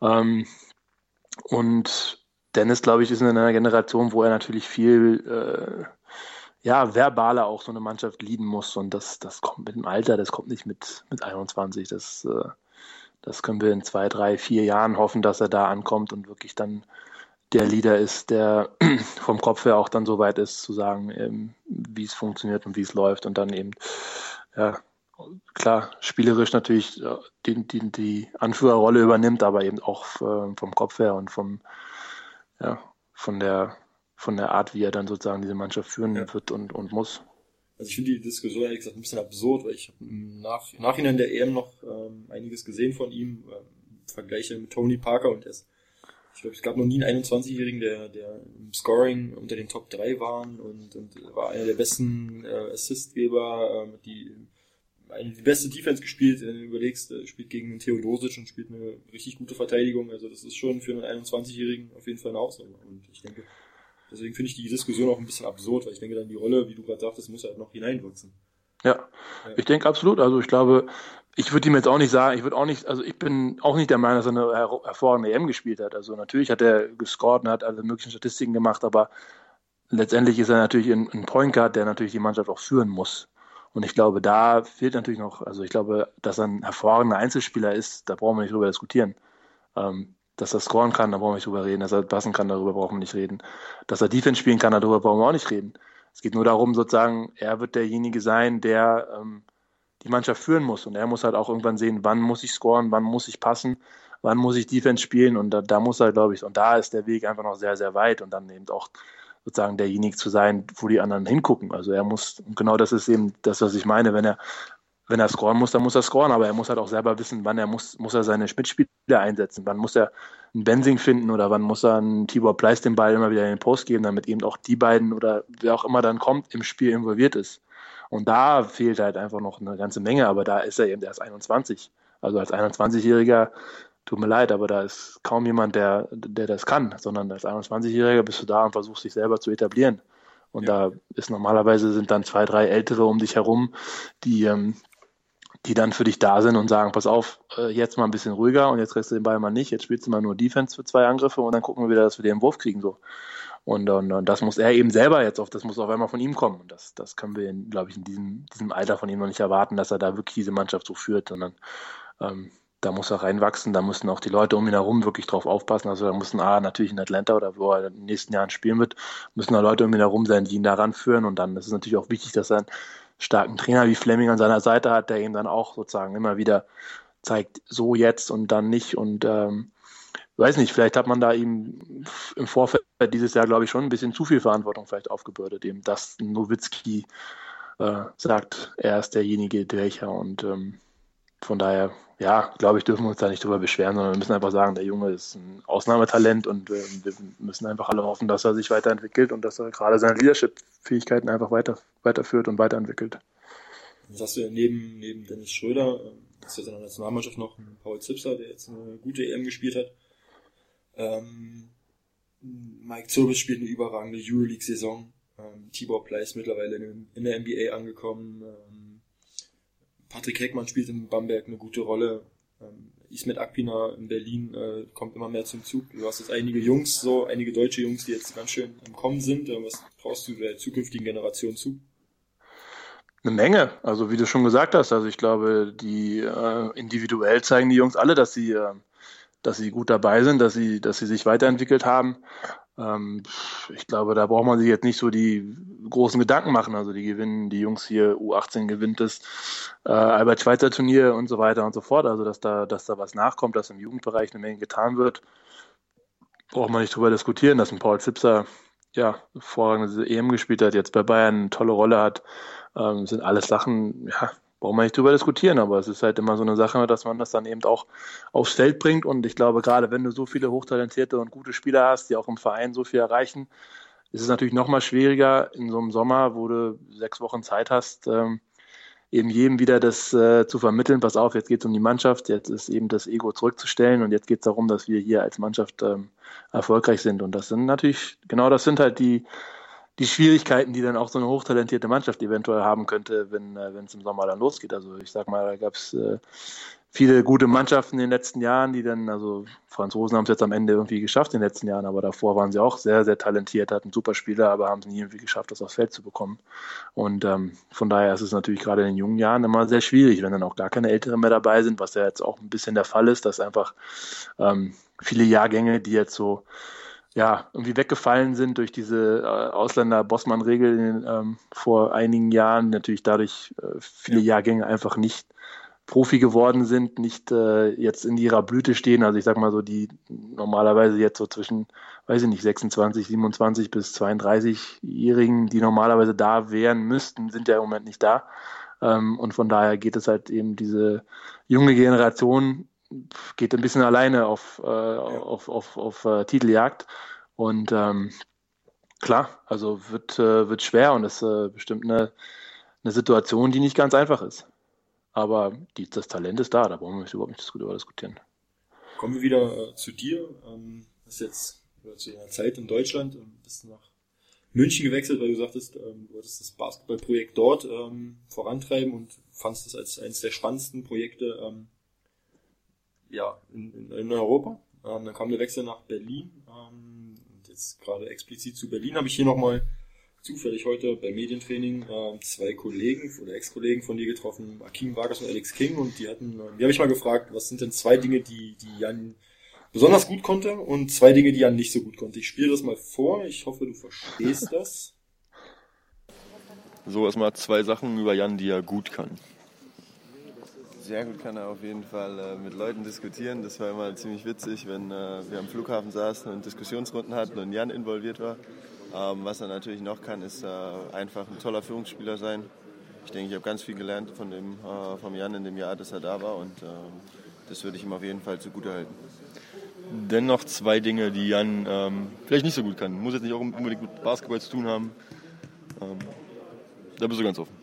Ähm, und Dennis, glaube ich, ist in einer Generation, wo er natürlich viel äh, ja, verbaler auch so eine Mannschaft lieben muss. Und das, das kommt mit dem Alter, das kommt nicht mit, mit 21. Das äh, das können wir in zwei, drei, vier Jahren hoffen, dass er da ankommt und wirklich dann der Leader ist, der vom Kopf her auch dann so weit ist, zu sagen, ähm, wie es funktioniert und wie es läuft und dann eben, ja, klar, spielerisch natürlich äh, die, die, die Anführerrolle übernimmt, aber eben auch äh, vom Kopf her und vom, ja, von der, von der Art, wie er dann sozusagen diese Mannschaft führen ja. wird und, und muss. Also ich finde die Diskussion ehrlich gesagt ein bisschen absurd, weil ich habe im Nach Nachhinein der EM noch ähm, einiges gesehen von ihm, ähm, Vergleiche mit Tony Parker und es. Ich glaube, es gab noch nie einen 21-Jährigen, der, der im Scoring unter den Top 3 waren und, und war einer der besten äh, Assistgeber, ähm, die eine, die beste Defense gespielt, wenn du überlegst, äh, spielt gegen Theodosic und spielt eine richtig gute Verteidigung. Also das ist schon für einen 21-Jährigen auf jeden Fall eine Ausnahme. Und ich denke, Deswegen finde ich die Diskussion auch ein bisschen absurd, weil ich denke, dann die Rolle, wie du gerade sagtest, muss halt noch hineinwachsen. Ja, ja. ich denke absolut. Also ich glaube, ich würde ihm jetzt auch nicht sagen, ich würde auch nicht, also ich bin auch nicht der Meinung, dass er eine her hervorragende EM gespielt hat. Also natürlich hat er gescored und hat alle möglichen Statistiken gemacht, aber letztendlich ist er natürlich ein, ein Point Guard, der natürlich die Mannschaft auch führen muss. Und ich glaube, da fehlt natürlich noch, also ich glaube, dass er ein hervorragender Einzelspieler ist, da brauchen wir nicht drüber diskutieren. Ähm, dass er scoren kann, da brauchen wir nicht drüber reden. Dass er passen kann, darüber brauchen wir nicht reden. Dass er Defense spielen kann, darüber brauchen wir auch nicht reden. Es geht nur darum, sozusagen, er wird derjenige sein, der ähm, die Mannschaft führen muss. Und er muss halt auch irgendwann sehen, wann muss ich scoren, wann muss ich passen, wann muss ich Defense spielen. Und da, da muss er, glaube ich, und da ist der Weg einfach noch sehr, sehr weit. Und dann eben auch sozusagen derjenige zu sein, wo die anderen hingucken. Also er muss, und genau das ist eben das, was ich meine, wenn er wenn er scoren muss, dann muss er scoren, aber er muss halt auch selber wissen, wann er muss, muss er seine Mitspieler einsetzen, wann muss er einen Bensing finden oder wann muss er einen Tibor Pleiss den Ball immer wieder in den Post geben, damit eben auch die beiden oder wer auch immer dann kommt, im Spiel involviert ist. Und da fehlt halt einfach noch eine ganze Menge, aber da ist er eben erst 21. Also als 21-Jähriger, tut mir leid, aber da ist kaum jemand, der, der das kann, sondern als 21-Jähriger bist du da und versuchst dich selber zu etablieren. Und ja. da ist normalerweise sind dann zwei, drei Ältere um dich herum, die, ähm, die dann für dich da sind und sagen, pass auf, äh, jetzt mal ein bisschen ruhiger und jetzt kriegst du den Ball mal nicht, jetzt spielst du mal nur Defense für zwei Angriffe und dann gucken wir wieder, dass wir den Wurf kriegen so. Und, und, und das muss er eben selber jetzt auf, das muss auf einmal von ihm kommen. Und das, das können wir, glaube ich, in diesem, diesem Alter von ihm noch nicht erwarten, dass er da wirklich diese Mannschaft so führt, sondern ähm, da muss er reinwachsen, da müssen auch die Leute um ihn herum wirklich drauf aufpassen. Also da müssen A, natürlich in Atlanta oder wo er in den nächsten Jahren spielen wird, müssen da Leute um ihn herum sein, die ihn da ranführen. Und dann ist es natürlich auch wichtig, dass er starken Trainer wie Fleming an seiner Seite hat, der ihm dann auch sozusagen immer wieder zeigt, so jetzt und dann nicht. Und ähm, weiß nicht, vielleicht hat man da ihm im Vorfeld dieses Jahr, glaube ich, schon ein bisschen zu viel Verantwortung vielleicht aufgebürdet, eben dass Nowitzki äh, sagt, er ist derjenige, welcher und ähm, von daher, ja, glaube ich, dürfen wir uns da nicht drüber beschweren, sondern wir müssen einfach sagen, der Junge ist ein Ausnahmetalent und äh, wir müssen einfach alle hoffen, dass er sich weiterentwickelt und dass er gerade seine Leadership-Fähigkeiten einfach weiter, weiterführt und weiterentwickelt. Jetzt hast du neben, neben Dennis Schröder, äh, hast du jetzt in der Nationalmannschaft noch einen Paul Zipser, der jetzt eine gute EM gespielt hat. Ähm, Mike Zirbis spielt eine überragende Euroleague-Saison. Ähm, Tibor Pleiss mittlerweile in, in, der NBA angekommen. Ähm, Patrick Heckmann spielt in Bamberg eine gute Rolle. Ähm, Ismet Akpina in Berlin äh, kommt immer mehr zum Zug. Du hast jetzt einige Jungs, so einige deutsche Jungs, die jetzt ganz schön im Kommen sind. Äh, was traust du der zukünftigen Generation zu? Eine Menge, also wie du schon gesagt hast, also ich glaube, die äh, individuell zeigen die Jungs alle, dass sie, äh, dass sie gut dabei sind, dass sie, dass sie sich weiterentwickelt haben. Ähm, ich glaube, da braucht man sich jetzt nicht so die großen Gedanken machen. Also die gewinnen, die Jungs hier, U18 gewinnt das äh, Albert Schweitzer Turnier und so weiter und so fort. Also dass da, dass da was nachkommt, dass im Jugendbereich eine Menge getan wird, braucht man nicht drüber diskutieren, dass ein Paul Zipser ja vorrangige EM gespielt hat, jetzt bei Bayern eine tolle Rolle hat. Ähm, sind alles Sachen, ja, brauchen wir nicht drüber diskutieren, aber es ist halt immer so eine Sache, dass man das dann eben auch aufs Feld bringt. Und ich glaube, gerade wenn du so viele hochtalentierte und gute Spieler hast, die auch im Verein so viel erreichen, ist es natürlich noch mal schwieriger in so einem Sommer, wo du sechs Wochen Zeit hast, ähm, eben jedem wieder das äh, zu vermitteln, pass auf, jetzt geht es um die Mannschaft, jetzt ist eben das Ego zurückzustellen und jetzt geht es darum, dass wir hier als Mannschaft ähm, erfolgreich sind. Und das sind natürlich, genau das sind halt die, die Schwierigkeiten, die dann auch so eine hochtalentierte Mannschaft eventuell haben könnte, wenn äh, es im Sommer dann losgeht. Also ich sag mal, da gab es äh, viele gute Mannschaften in den letzten Jahren, die dann, also Franzosen haben es jetzt am Ende irgendwie geschafft in den letzten Jahren, aber davor waren sie auch sehr, sehr talentiert, hatten super Spieler, aber haben es nie irgendwie geschafft, das aufs Feld zu bekommen. Und ähm, von daher ist es natürlich gerade in den jungen Jahren immer sehr schwierig, wenn dann auch gar keine Älteren mehr dabei sind, was ja jetzt auch ein bisschen der Fall ist, dass einfach ähm, viele Jahrgänge, die jetzt so ja, irgendwie weggefallen sind durch diese äh, Ausländer-Bossmann-Regel ähm, vor einigen Jahren, natürlich dadurch äh, viele Jahrgänge einfach nicht Profi geworden sind, nicht äh, jetzt in ihrer Blüte stehen. Also ich sag mal so, die normalerweise jetzt so zwischen, weiß ich nicht, 26, 27 bis 32-Jährigen, die normalerweise da wären müssten, sind ja im Moment nicht da. Ähm, und von daher geht es halt eben diese junge Generation geht ein bisschen alleine auf, äh, auf, auf, auf äh, Titeljagd. Und ähm, klar, also wird, äh, wird schwer und ist äh, bestimmt eine, eine Situation, die nicht ganz einfach ist. Aber die, das Talent ist da, da brauchen wir überhaupt nicht drüber diskutieren. Kommen wir wieder äh, zu dir. Ähm, hast jetzt zu deiner Zeit in Deutschland ähm, bist nach München gewechselt, weil du sagtest, ähm, du wolltest das Basketballprojekt dort ähm, vorantreiben und fandest es als eines der spannendsten Projekte ähm, ja, in, in, Europa. Ähm, dann kam der Wechsel nach Berlin. Ähm, und jetzt gerade explizit zu Berlin habe ich hier nochmal zufällig heute beim Medientraining äh, zwei Kollegen oder Ex-Kollegen von dir getroffen, Akim Vargas und Alex King, und die hatten, äh, die habe ich mal gefragt, was sind denn zwei Dinge, die, die Jan besonders gut konnte und zwei Dinge, die Jan nicht so gut konnte. Ich spiele das mal vor, ich hoffe, du verstehst das. So erstmal zwei Sachen über Jan, die er gut kann sehr gut kann er auf jeden Fall äh, mit Leuten diskutieren. Das war immer ziemlich witzig, wenn äh, wir am Flughafen saßen und Diskussionsrunden hatten und Jan involviert war. Ähm, was er natürlich noch kann, ist äh, einfach ein toller Führungsspieler sein. Ich denke, ich habe ganz viel gelernt von dem, äh, vom Jan in dem Jahr, dass er da war und ähm, das würde ich ihm auf jeden Fall zugutehalten. Dennoch zwei Dinge, die Jan ähm, vielleicht nicht so gut kann. Muss jetzt nicht auch unbedingt mit Basketball zu tun haben. Ähm, da bist du ganz offen.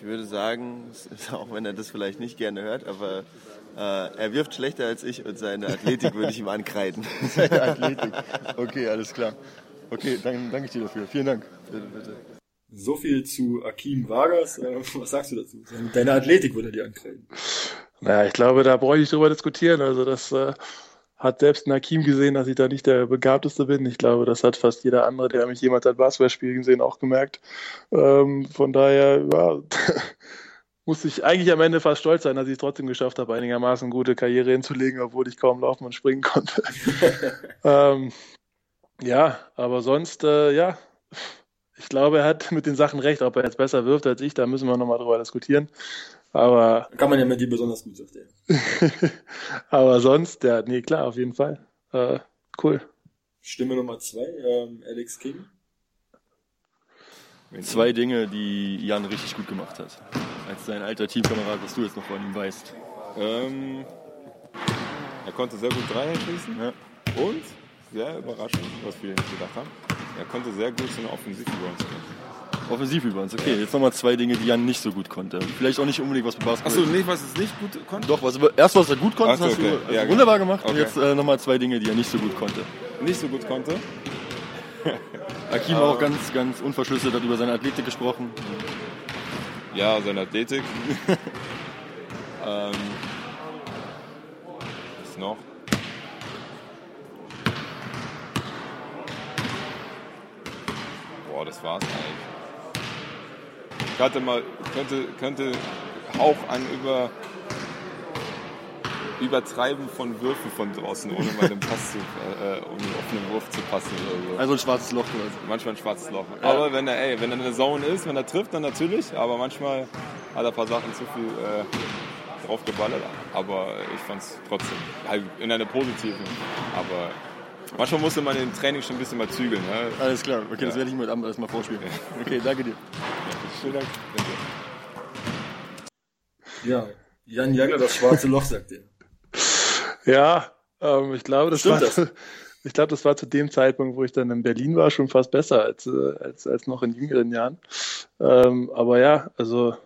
Ich würde sagen, auch wenn er das vielleicht nicht gerne hört, aber äh, er wirft schlechter als ich und seine Athletik würde ich ihm ankreiden. seine Athletik. Okay, alles klar. Okay, dann danke ich dir dafür. Vielen Dank. Bitte, bitte. So viel zu Akim Vargas. Äh, was sagst du dazu? Deine Athletik würde er dir ankreiden. Naja, ich glaube, da brauche ich nicht drüber diskutieren. Also das äh, hat selbst Nakim gesehen, dass ich da nicht der Begabteste bin. Ich glaube, das hat fast jeder andere, der mich jemals ein Basketballspiel gesehen, auch gemerkt. Ähm, von daher, ja, muss ich eigentlich am Ende fast stolz sein, dass ich es trotzdem geschafft habe, einigermaßen gute Karriere hinzulegen, obwohl ich kaum laufen und springen konnte. ähm, ja, aber sonst, äh, ja, ich glaube, er hat mit den Sachen recht. Ob er jetzt besser wirft als ich, da müssen wir nochmal drüber diskutieren. Aber. Kann man ja mit dir besonders gut, sagt er. aber sonst, ja, nee, klar, auf jeden Fall. Äh, cool. Stimme Nummer zwei, ähm, Alex King. Zwei Dinge, die Jan richtig gut gemacht hat. Als sein alter Teamkamerad, was du jetzt noch von ihm weißt. Ähm, er konnte sehr gut Dreier schießen. Ja. Und, sehr überraschend, was viele nicht gedacht haben, er konnte sehr gut so eine Offensiv-Rebounds machen. Offensiv-Rebounds, okay. Jetzt nochmal zwei Dinge, die Jan nicht so gut konnte. Vielleicht auch nicht unbedingt was mit Basketball. Achso, nicht, was es nicht gut konnte? Doch, was, erst was er gut konnte, so, hast okay. du ja, wunderbar gemacht. Okay. Und jetzt äh, nochmal zwei Dinge, die er nicht so gut konnte. Nicht so gut konnte? Akim auch ganz, ganz unverschlüsselt hat über seine Athletik gesprochen. Ja, seine Athletik. ähm, was noch? Boah, das war's eigentlich. Ich hatte mal, könnte, könnte Hauch an über Übertreiben von Würfen von draußen, ohne mal einen Pass zu, äh, äh, um auf einen Wurf zu passen oder so. Also ein schwarzes Loch quasi. Manchmal ein schwarzes Loch. Aber wenn er, ey, wenn er eine Zone ist, wenn er trifft, dann natürlich. Aber manchmal hat er ein paar Sachen zu viel äh, draufgeballert. Aber ich fand es trotzdem halt in einer positiven. Aber manchmal musste man im Training schon ein bisschen mal zügeln. Ne? Alles klar, okay, das werde ich mir Abend erstmal vorspielen. Okay, danke dir. Vielen Dank. Ja, Jan Jagler, das schwarze Loch, sagt er. Ja, ähm, ich glaube, das Stimmt war, das? ich glaube, das war zu dem Zeitpunkt, wo ich dann in Berlin war, schon fast besser als, äh, als, als noch in jüngeren Jahren. Ähm, aber ja, also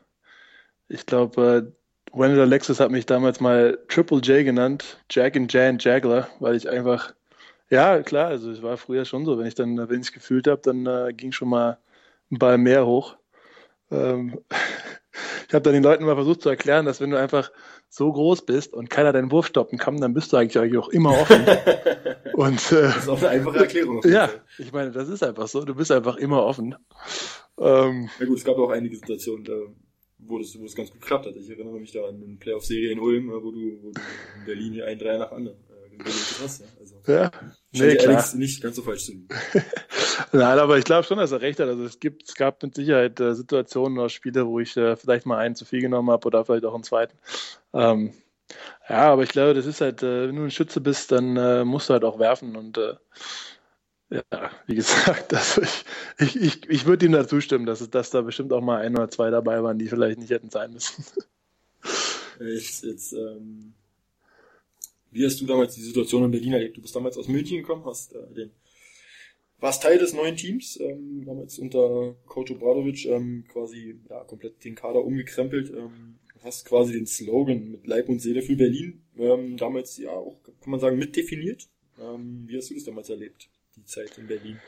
ich glaube, äh, Wendell Alexis hat mich damals mal Triple J genannt, Jack and Jan Jagler, weil ich einfach, ja klar, also es war früher schon so, wenn ich dann, wenn ich gefühlt habe, dann äh, ging schon mal ein Ball mehr hoch. Ähm, ich habe dann den Leuten mal versucht zu erklären, dass wenn du einfach so groß bist und keiner deinen Wurf stoppen kann, dann bist du eigentlich, eigentlich auch immer offen. und äh, Das ist auch eine einfache Erklärung. ja, ich meine, das ist einfach so. Du bist einfach immer offen. Ähm, Ja gut, es gab auch einige Situationen, da, wo das, wo das ganz gut geklappt hat. Ich erinnere mich da an eine Playoff-Serie in Ulm, wo du, wo du in Berlin hier ein Dreier nach anderen äh, hast. Ja. Also, ja, nee, klar. Alex nicht ganz so falsch zu liegen. Nein, aber ich glaube schon, dass er recht hat. Also es gibt, es gab mit Sicherheit äh, Situationen oder Spiele, wo ich äh, vielleicht mal einen zu viel genommen habe oder vielleicht auch einen zweiten. Ähm, ja, aber ich glaube, das ist halt, äh, wenn du ein Schütze bist, dann äh, musst du halt auch werfen und äh, ja, wie gesagt, also ich, ich, ich, ich würde ihm da zustimmen, dass, dass da bestimmt auch mal ein oder zwei dabei waren, die vielleicht nicht hätten sein müssen. Jetzt, jetzt, ähm, wie hast du damals die Situation in Berlin erlebt? Du bist damals aus München gekommen, hast äh, den, warst Teil des neuen Teams, ähm, damals unter Coach Obradovic ähm, quasi ja, komplett den Kader umgekrempelt, ähm, hast quasi den Slogan mit Leib und Seele für Berlin ähm, damals ja auch, kann man sagen, mitdefiniert. Ähm, wie hast du das damals erlebt, die Zeit in Berlin?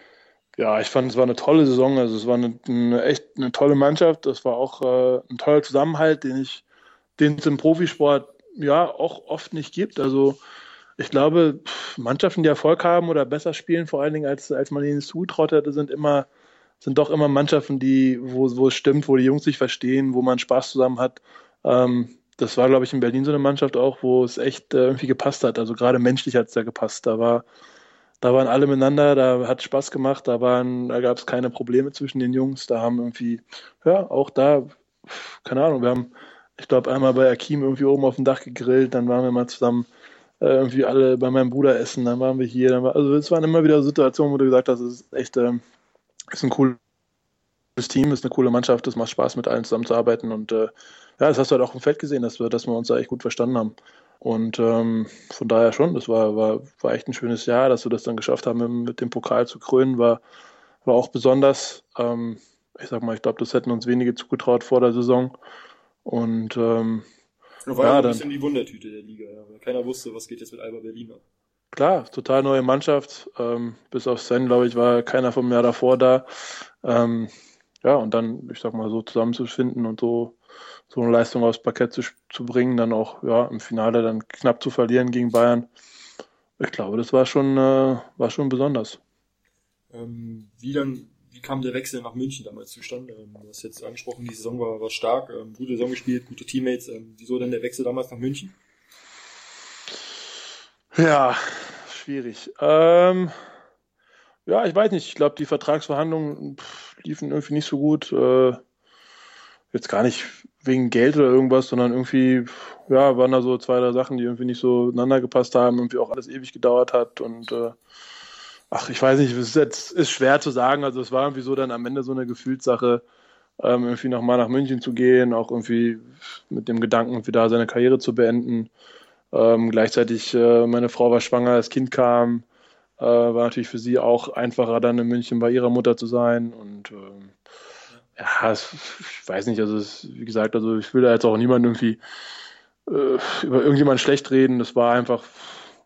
Ja, ich fand, es war eine tolle Saison. Also es war eine, eine echt eine tolle Mannschaft. Das war auch äh, ein toller Zusammenhalt, den ich, den es im Profisport ja auch oft nicht gibt. Also ich glaube, Mannschaften, die Erfolg haben oder besser spielen, vor allen Dingen als, als man ihnen zugetraut hätte, sind immer, sind doch immer Mannschaften, die, wo, wo es stimmt, wo die Jungs sich verstehen, wo man Spaß zusammen hat. Ähm, das war, glaube ich, in Berlin so eine Mannschaft auch, wo es echt äh, irgendwie gepasst hat. Also gerade menschlich hat es da gepasst. Da war, da waren alle miteinander, da hat Spaß gemacht, da waren, da gab es keine Probleme zwischen den Jungs, da haben irgendwie, ja, auch da, keine Ahnung, wir haben, ich glaube, einmal bei Akim irgendwie oben auf dem Dach gegrillt, dann waren wir mal zusammen irgendwie alle bei meinem Bruder essen, dann waren wir hier, war, also es waren immer wieder Situationen, wo du gesagt hast, es ist echt, ähm, ist ein cooles Team, ist eine coole Mannschaft, es macht Spaß mit allen zusammenzuarbeiten und äh, ja, das hast du halt auch im Feld gesehen, dass wir, dass wir uns da echt gut verstanden haben. Und ähm, von daher schon, das war, war, war echt ein schönes Jahr, dass wir das dann geschafft haben, mit, dem Pokal zu krönen, war, war auch besonders. Ähm, ich sag mal, ich glaube, das hätten uns wenige zugetraut vor der Saison. Und ähm, war Ja, ja, ein bisschen die Wundertüte der Liga, ja, weil keiner wusste, was geht jetzt mit Alba Berlin ab. klar, total neue Mannschaft. Ähm, bis auf Sven, glaube ich, war keiner vom Jahr davor da. Ähm, ja, und dann, ich sag mal, so zusammenzufinden und so, so eine Leistung aufs Parkett zu, zu bringen, dann auch ja, im Finale dann knapp zu verlieren gegen Bayern. Ich glaube, das war schon, äh, war schon besonders. Ähm, wie dann, wie kam der Wechsel nach München damals zustande? Ähm, du hast jetzt angesprochen, die Saison war, war stark, ähm, gute Saison gespielt, gute Teammates. Ähm, wieso denn der Wechsel damals nach München? Ja, schwierig. Ähm, ja, ich weiß nicht. Ich glaube, die Vertragsverhandlungen pff, liefen irgendwie nicht so gut. Äh, jetzt gar nicht wegen Geld oder irgendwas, sondern irgendwie, ja, waren da so zwei, drei Sachen, die irgendwie nicht so ineinander gepasst haben, irgendwie auch alles ewig gedauert hat und äh, ach, ich weiß nicht, es ist jetzt ist schwer zu sagen. Also es war irgendwie so dann am Ende so eine Gefühlssache, ähm, irgendwie nochmal nach München zu gehen, auch irgendwie mit dem Gedanken, irgendwie da seine Karriere zu beenden. Ähm, gleichzeitig, äh, meine Frau war schwanger, das Kind kam, äh, war natürlich für sie auch einfacher, dann in München bei ihrer Mutter zu sein. Und ähm, ja, es, ich weiß nicht, also es, wie gesagt, also ich will da jetzt auch niemanden irgendwie äh, über irgendjemanden schlecht reden. Das war einfach,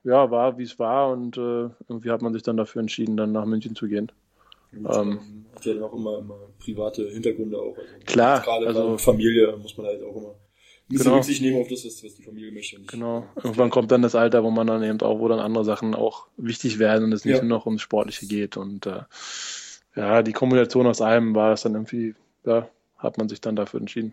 ja, war wie es war und äh, irgendwie hat man sich dann dafür entschieden, dann nach München zu gehen. Und, Ähm. ähm, hat ja auch immer, immer private Hintergründe auch. Also, Klar, Gerade also- Familie muss man halt auch immer ein bisschen Genau. Rücksicht nehmen auf das, was, die Familie möchte. Genau. Irgendwann kommt dann das Alter, wo man dann eben auch, wo dann andere Sachen auch wichtig werden und es nicht Ja. nur noch ums Sportliche geht. Und äh, ja, die Kombination aus allem war es dann irgendwie, ja, hat man sich dann dafür entschieden.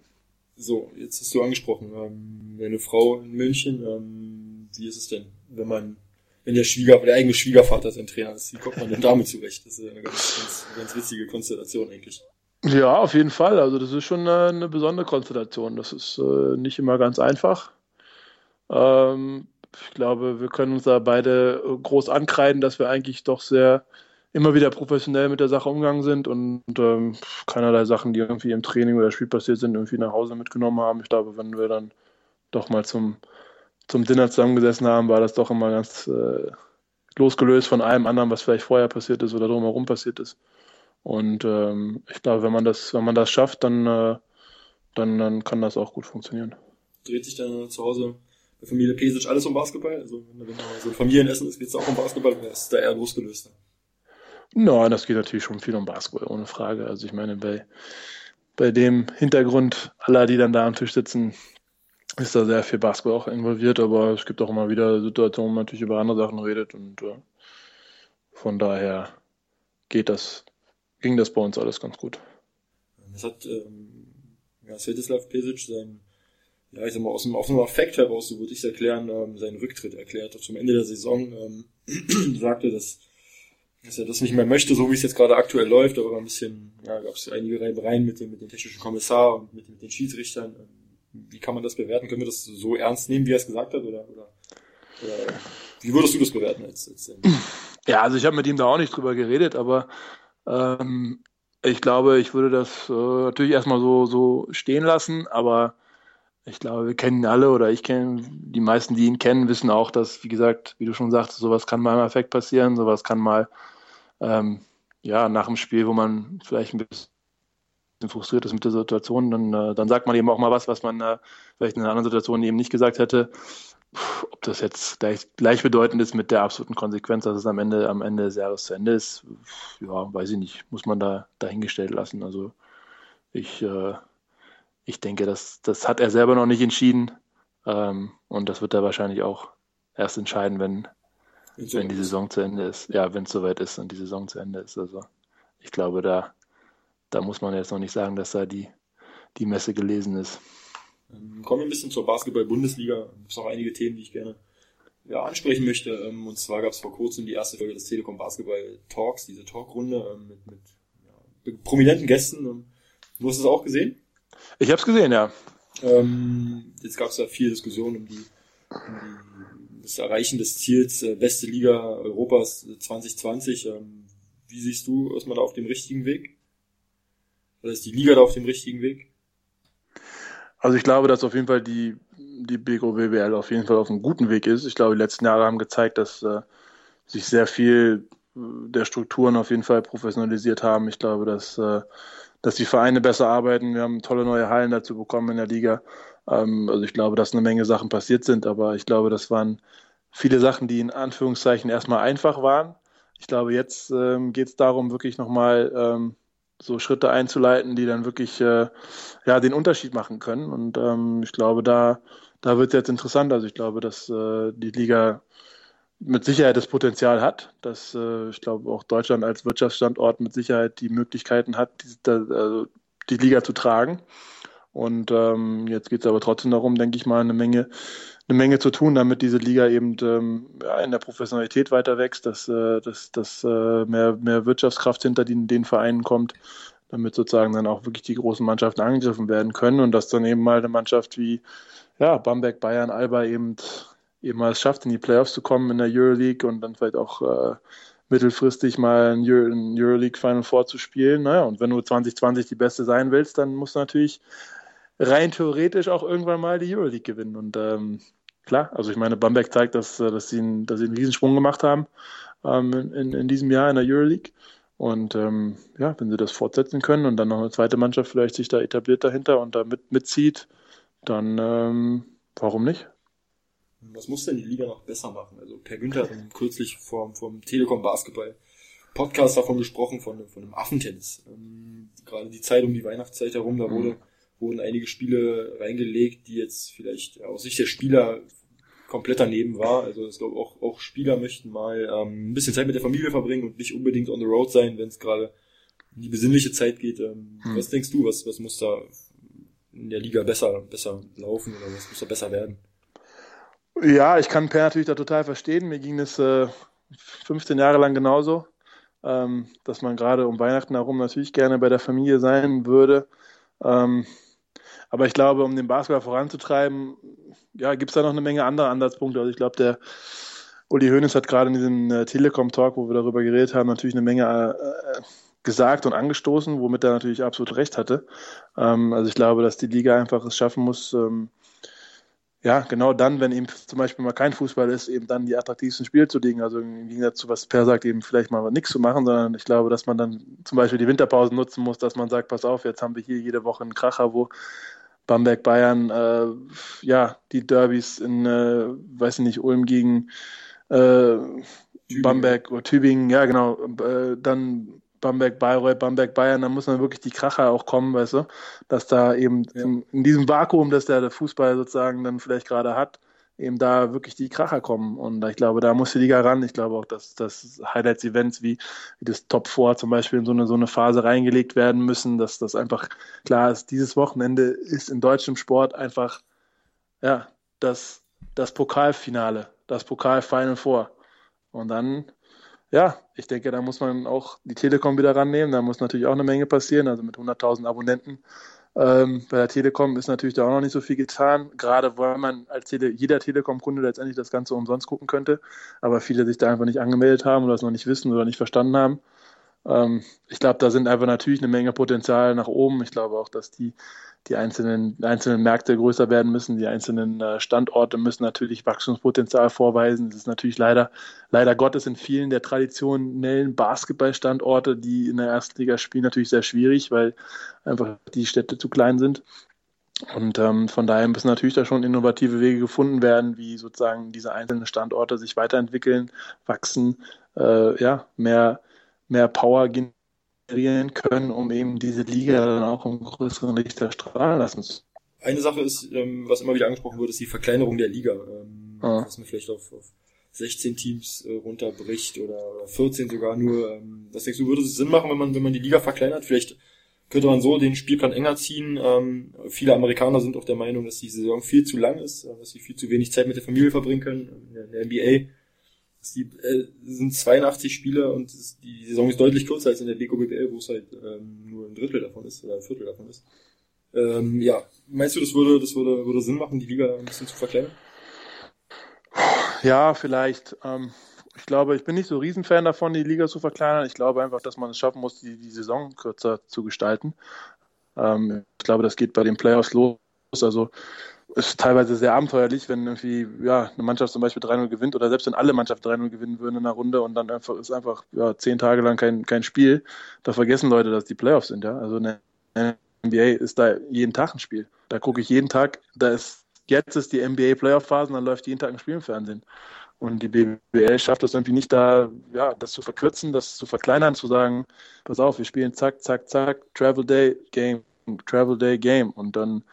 So, jetzt hast du angesprochen, ähm, deine Frau in München, ähm, wie ist es denn, wenn man, wenn der Schwieger, der eigene Schwiegervater sein Trainer ist, wie kommt man denn damit zurecht? Das ist eine ganz, ganz, ganz witzige Konstellation eigentlich. Ja, auf jeden Fall. Also das ist schon eine, eine besondere Konstellation. Das ist äh, nicht immer ganz einfach. Ähm, ich glaube, wir können uns da beide groß ankreiden, dass wir eigentlich doch sehr immer wieder professionell mit der Sache umgegangen sind und, und ähm, keinerlei Sachen, die irgendwie im Training oder Spiel passiert sind, irgendwie nach Hause mitgenommen haben. Ich glaube, wenn wir dann doch mal zum, zum Dinner zusammengesessen haben, war das doch immer ganz äh, losgelöst von allem anderen, was vielleicht vorher passiert ist oder drumherum passiert ist. Und ähm, ich glaube, wenn man das, wenn man das schafft, dann, äh, dann, dann kann das auch gut funktionieren. Dreht sich dann zu Hause bei Familie Pesic alles um Basketball? Also wenn, wenn so ein Familienessen ist, geht es auch um Basketball oder ist da eher losgelöst? Nein, das geht natürlich schon viel um Basketball, ohne Frage. Also ich meine, bei, bei dem Hintergrund aller, die dann da am Tisch sitzen, ist da sehr viel Basketball auch involviert, aber es gibt auch immer wieder Situationen, wo man natürlich über andere Sachen redet und äh, von daher geht das, ging das bei uns alles ganz gut. Das hat ähm, ja, Svetislav Pesic sein, ja, ich sag mal, aus dem, aus dem Affekt heraus, so würde ich es erklären, ähm, seinen Rücktritt erklärt. Auch zum Ende der Saison ähm, sagte, dass dass er das nicht mehr möchte, so wie es jetzt gerade aktuell läuft, aber ein bisschen, ja, gab es einige Reibereien mit dem, mit dem technischen Kommissar und mit, mit den Schiedsrichtern. Wie kann man das bewerten? Können wir das so ernst nehmen, wie er es gesagt hat? Oder, oder, oder wie würdest du das bewerten als, als Ja, also ich habe mit ihm da auch nicht drüber geredet, aber ähm, ich glaube, ich würde das äh, natürlich erstmal so, so stehen lassen, aber ich glaube, wir kennen ihn alle oder ich kenne die meisten, die ihn kennen, wissen auch, dass, wie gesagt, wie du schon sagst, sowas kann mal im Effekt passieren, sowas kann mal ähm, ja, nach dem Spiel, wo man vielleicht ein bisschen frustriert ist mit der Situation, dann, äh, dann sagt man eben auch mal was, was man äh, vielleicht in einer anderen Situation eben nicht gesagt hätte. Ob das jetzt gleich, gleichbedeutend ist mit der absoluten Konsequenz, dass es am Ende, am Ende des Jahres zu Ende ist, ja, weiß ich nicht, muss man da dahingestellt lassen. Also ich, äh, ich denke, das, das hat er selber noch nicht entschieden ähm, und das wird er wahrscheinlich auch erst entscheiden, wenn, wenn die Saison zu Ende ist. Ja, wenn es soweit ist und die Saison zu Ende ist. Also ich glaube, da, da muss man jetzt noch nicht sagen, dass da die, die Messe gelesen ist. Ähm, kommen wir ein bisschen zur Basketball-Bundesliga. Es gibt noch einige Themen, die ich gerne ja, ansprechen möchte. Ähm, und zwar gab es vor kurzem die erste Folge des Telekom Basketball Talks, diese Talkrunde ähm, mit, mit ja, prominenten Gästen. Du hast es auch gesehen? Ich habe es gesehen, ja. Ähm, jetzt gab es ja viel Diskussion um die, um das Erreichen des Ziels äh, beste Liga Europas 2020. Ähm, wie siehst du, ist man da auf dem richtigen Weg? Oder ist die Liga da auf dem richtigen Weg? Also ich glaube, dass auf jeden Fall die, die BGO BWL auf jeden Fall auf einem guten Weg ist. Ich glaube, die letzten Jahre haben gezeigt, dass äh, sich sehr viel äh, der Strukturen auf jeden Fall professionalisiert haben. Ich glaube, dass, äh, dass die Vereine besser arbeiten. Wir haben tolle neue Hallen dazu bekommen in der Liga. Ähm, also ich glaube, dass eine Menge Sachen passiert sind, aber ich glaube, das waren viele Sachen, die in Anführungszeichen erstmal einfach waren. Ich glaube, jetzt ähm, geht es darum, wirklich nochmal ähm, so Schritte einzuleiten, die dann wirklich äh, ja, den Unterschied machen können. Und ähm, ich glaube, da, da wird es jetzt interessant. Also ich glaube, dass äh, die Liga mit Sicherheit das Potenzial hat, dass äh, ich glaube auch Deutschland als Wirtschaftsstandort mit Sicherheit die Möglichkeiten hat, die, also die Liga zu tragen. Und ähm, jetzt geht es aber trotzdem darum, denke ich mal, eine Menge, eine Menge zu tun, damit diese Liga eben ähm, ja, in der Professionalität weiter wächst, dass, äh, dass, dass äh, mehr, mehr Wirtschaftskraft hinter den, den Vereinen kommt, damit sozusagen dann auch wirklich die großen Mannschaften angegriffen werden können und dass dann eben mal eine Mannschaft wie ja, Bamberg, Bayern, Alba eben eben mal es schafft, in die Playoffs zu kommen in der Euroleague und dann vielleicht auch äh, mittelfristig mal ein, Euro, Euroleague Final Four zu spielen. Naja, und wenn du 2020 die Beste sein willst, dann musst du natürlich rein theoretisch auch irgendwann mal die Euroleague gewinnen. Und ähm, klar, also ich meine, Bamberg zeigt, dass, äh, dass, sie, einen, dass sie einen Riesensprung gemacht haben ähm, in, in diesem Jahr in der Euroleague. Und ähm, ja, wenn sie das fortsetzen können und dann noch eine zweite Mannschaft vielleicht sich da etabliert dahinter und da mit, mitzieht, dann ähm, warum nicht? Was muss denn die Liga noch besser machen? Also Per Günther hat kürzlich vom, vom Telekom Basketball Podcast davon gesprochen, von, von einem Affentennis. Ähm, gerade die Zeit um die Weihnachtszeit herum, da wurde wurden einige Spiele reingelegt, die jetzt vielleicht aus Sicht der Spieler komplett daneben war. Also ich glaube auch, auch Spieler möchten mal ähm, ein bisschen Zeit mit der Familie verbringen und nicht unbedingt on the road sein, wenn es gerade in die besinnliche Zeit geht. Ähm, hm. Was denkst du, was, was muss da in der Liga besser, besser laufen oder was muss da besser werden? Ja, ich kann Per natürlich da total verstehen. Mir ging es äh, 15 Jahre lang genauso, ähm, dass man gerade um Weihnachten herum natürlich gerne bei der Familie sein würde. Ähm, aber ich glaube, um den Basketball voranzutreiben, ja, gibt es da noch eine Menge anderer Ansatzpunkte. Also ich glaube, der Uli Hoeneß hat gerade in diesem äh, Telekom-Talk, wo wir darüber geredet haben, natürlich eine Menge äh, gesagt und angestoßen, womit er natürlich absolut recht hatte. Ähm, also ich glaube, dass die Liga einfach es schaffen muss, ähm, ja, genau dann, wenn eben zum Beispiel mal kein Fußball ist, eben dann die attraktivsten Spiele zu liegen. Also im Gegensatz zu was Per sagt, eben vielleicht mal nichts zu machen, sondern ich glaube, dass man dann zum Beispiel die Winterpausen nutzen muss, dass man sagt, pass auf, jetzt haben wir hier jede Woche einen Kracher, wo Bamberg Bayern, äh, ja, die Derbys in, äh, weiß ich nicht, Ulm gegen äh, Bamberg oder Tübingen, ja genau, äh, dann Bamberg, Bayreuth, Bamberg, Bayern, dann muss dann wirklich die Kracher auch kommen, weißt du, dass da eben ja. in, in, diesem Vakuum, das der, der Fußball sozusagen dann vielleicht gerade hat, eben da wirklich die Kracher kommen. Und ich glaube, da muss die Liga ran. Ich glaube auch, dass, dass Highlights-Events wie, wie das Top 4 zum Beispiel in so eine, so eine Phase reingelegt werden müssen, dass das einfach klar ist, dieses Wochenende ist in deutschem Sport einfach, ja, das, das Pokalfinale, das Pokal-Final Four. Und dann ja, ich denke, da muss man auch die Telekom wieder rannehmen. Da muss natürlich auch eine Menge passieren. Also mit 100.000 Abonnenten ähm, bei der Telekom ist natürlich da auch noch nicht so viel getan. Gerade weil man als Tele jeder Telekom-Kunde letztendlich das Ganze umsonst gucken könnte. Aber viele sich da einfach nicht angemeldet haben oder es noch nicht wissen oder nicht verstanden haben. Ähm, ich glaube, da sind einfach natürlich eine Menge Potenzial nach oben. Ich glaube auch, dass die die einzelnen, einzelnen Märkte größer werden müssen, die einzelnen äh, Standorte müssen natürlich Wachstumspotenzial vorweisen. Das ist natürlich leider, leider Gottes in vielen der traditionellen Basketballstandorte, die in der ersten Liga spielen, natürlich sehr schwierig, weil einfach die Städte zu klein sind. Und ähm, von daher müssen natürlich da schon innovative Wege gefunden werden, wie sozusagen diese einzelnen Standorte sich weiterentwickeln, wachsen, äh, ja, mehr, mehr Power generieren können, um eben diese Liga dann auch im größeren Lichter strahlen lassen zu Eine Sache ist, ähm, was immer wieder angesprochen wird, ist die Verkleinerung der Liga. Ähm, ah. Was man vielleicht auf, auf 16 Teams äh, runterbricht oder, oder 14 sogar nur. Ähm, was denkst du, würde es Sinn machen, wenn man, wenn man die Liga verkleinert? Vielleicht könnte man so den Spielplan enger ziehen. Ähm, viele Amerikaner sind auch der Meinung, dass die Saison viel zu lang ist, äh, dass sie viel zu wenig Zeit mit der Familie verbringen können. In der NBA die äh, sind 82 Spiele und die Saison ist deutlich kürzer als in der Beko BBL, wo es halt ähm, nur ein Drittel davon ist oder ein Viertel davon ist. Ähm, ja, meinst du, das würde, das würde, würde Sinn machen, die Liga ein bisschen zu verkleinern? Ja, vielleicht. Ähm, ich glaube, ich bin nicht so Riesenfan davon, die Liga zu verkleinern. Ich glaube einfach, dass man es schaffen muss, die, die Saison kürzer zu gestalten. Ähm, ich glaube, das geht bei den Playoffs los. Also ist teilweise sehr abenteuerlich, wenn irgendwie ja, eine Mannschaft zum Beispiel 3-0 gewinnt oder selbst wenn alle Mannschaften 3-0 gewinnen würden in einer Runde und dann einfach ist einfach ja, zehn Tage lang kein, kein Spiel, da vergessen Leute, dass die Playoffs sind. Ja? Also eine NBA ist da jeden Tag ein Spiel. Da gucke ich jeden Tag, da ist jetzt ist die NBA Playoff-Phase und dann läuft jeden Tag ein Spiel im Fernsehen. Und die BBL schafft es irgendwie nicht da, ja, das zu verkürzen, das zu verkleinern, zu sagen, pass auf, wir spielen zack, zack, zack, Travel Day, Game, Travel Day, Game. Und dann,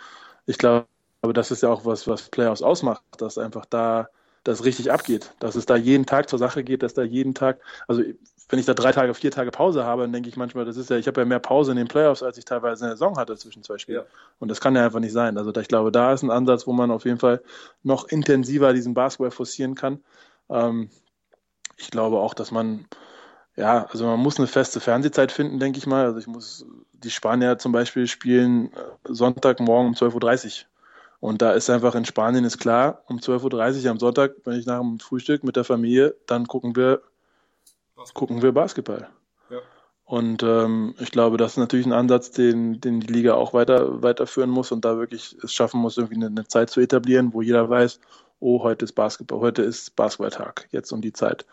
ich glaube, aber das ist ja auch was, was Playoffs ausmacht, dass einfach da das richtig abgeht, dass es da jeden Tag zur Sache geht, dass da jeden Tag, also wenn ich da drei Tage, vier Tage Pause habe, dann denke ich manchmal, das ist ja, ich habe ja mehr Pause in den Playoffs, als ich teilweise in der Saison hatte zwischen zwei Spielen. Ja. Und das kann ja einfach nicht sein. Also ich glaube, da ist ein Ansatz, wo man auf jeden Fall noch intensiver diesen Basketball forcieren kann. Ähm, ich glaube auch, dass man, ja, also man muss eine feste Fernsehzeit finden, denke ich mal. Also ich muss, die Spanier zum Beispiel spielen äh, Sonntagmorgen um 12.30 Uhr und da ist einfach in Spanien ist klar, um 12.30 Uhr am Sonntag, wenn ich nach dem Frühstück mit der Familie, dann gucken wir, Basketball. gucken wir Basketball. Ja. Und ähm, ich glaube, das ist natürlich ein Ansatz, den, den die Liga auch weiter, weiterführen muss und da wirklich es schaffen muss, irgendwie eine, eine Zeit zu etablieren, wo jeder weiß, oh, heute ist Basketball, heute ist Basketballtag, jetzt um die Zeit.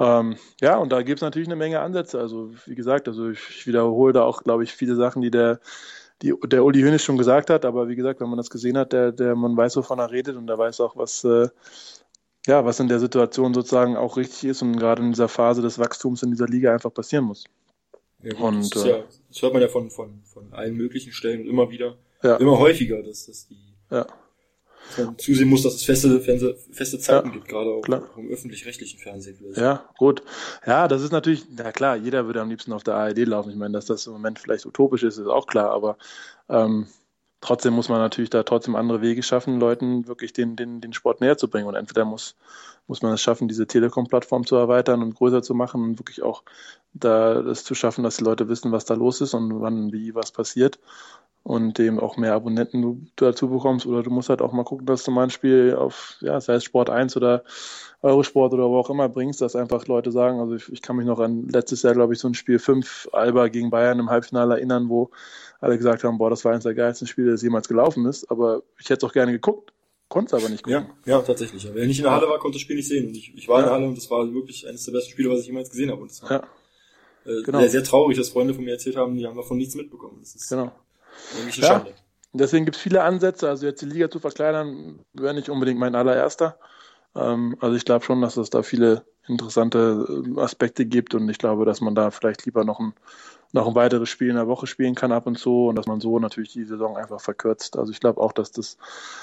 Ähm, ja, und da gibt es natürlich eine Menge Ansätze. Also wie gesagt, also ich, ich wiederhole da auch, glaube ich, viele Sachen, die der die der Uli Hoeneß schon gesagt hat, aber wie gesagt, wenn man das gesehen hat, der, der man weiß, wovon er redet und der weiß auch, was äh, ja, was in der Situation sozusagen auch richtig ist und gerade in dieser Phase des Wachstums in dieser Liga einfach passieren muss. Ja, und das, äh, ja, das hört man ja von, von, von allen möglichen Stellen immer wieder, ja. immer häufiger, dass, dass die ja man zusehen muss, dass es feste, feste Zeiten ja, gibt, gerade auch, auch im öffentlich-rechtlichen Fernsehen. Vielleicht. Ja, gut. Ja, das ist natürlich, na klar, jeder würde am liebsten auf der ARD laufen. Ich meine, dass das im Moment vielleicht utopisch ist, ist auch klar, aber ähm, trotzdem muss man natürlich da trotzdem andere Wege schaffen, Leuten wirklich den, den, den Sport näher zu bringen. Und entweder muss, muss man es schaffen, diese Telekom-Plattform zu erweitern und größer zu machen und wirklich auch da das zu schaffen, dass die Leute wissen, was da los ist und wann, wie, was passiert und dem auch mehr Abonnenten du dazu bekommst. Oder du musst halt auch mal gucken, dass du mal ein Spiel auf, ja, sei es Sport 1 oder Eurosport oder wo auch immer bringst, dass einfach Leute sagen, also ich, ich kann mich noch an letztes Jahr, glaube ich, so ein Spiel 5 Alba gegen Bayern im Halbfinale erinnern, wo alle gesagt haben, boah, das war eines der geilsten Spiele, das jemals gelaufen ist, aber ich hätte es auch gerne geguckt, konnte es aber nicht gucken. Ja, ja, tatsächlich. Wenn ich nicht in der Halle war, konnte das Spiel nicht sehen. Und ich, ich war in der Halle und das war wirklich eines der besten Spiele, was ich jemals gesehen habe. Und das war ja. äh, genau. sehr, sehr traurig, dass Freunde von mir erzählt haben, die haben davon nichts mitbekommen. Das ist genau. Eine ja. Schande. Deswegen gibt es viele Ansätze, also jetzt die Liga zu verkleinern, wäre nicht unbedingt mein allererster. Ähm, also ich glaube schon, dass es da viele interessante äh, Aspekte gibt und ich glaube, dass man da vielleicht lieber noch ein, noch ein weiteres Spiel in der Woche spielen kann ab und zu und dass man so natürlich die Saison einfach verkürzt. Also ich glaube auch, dass das,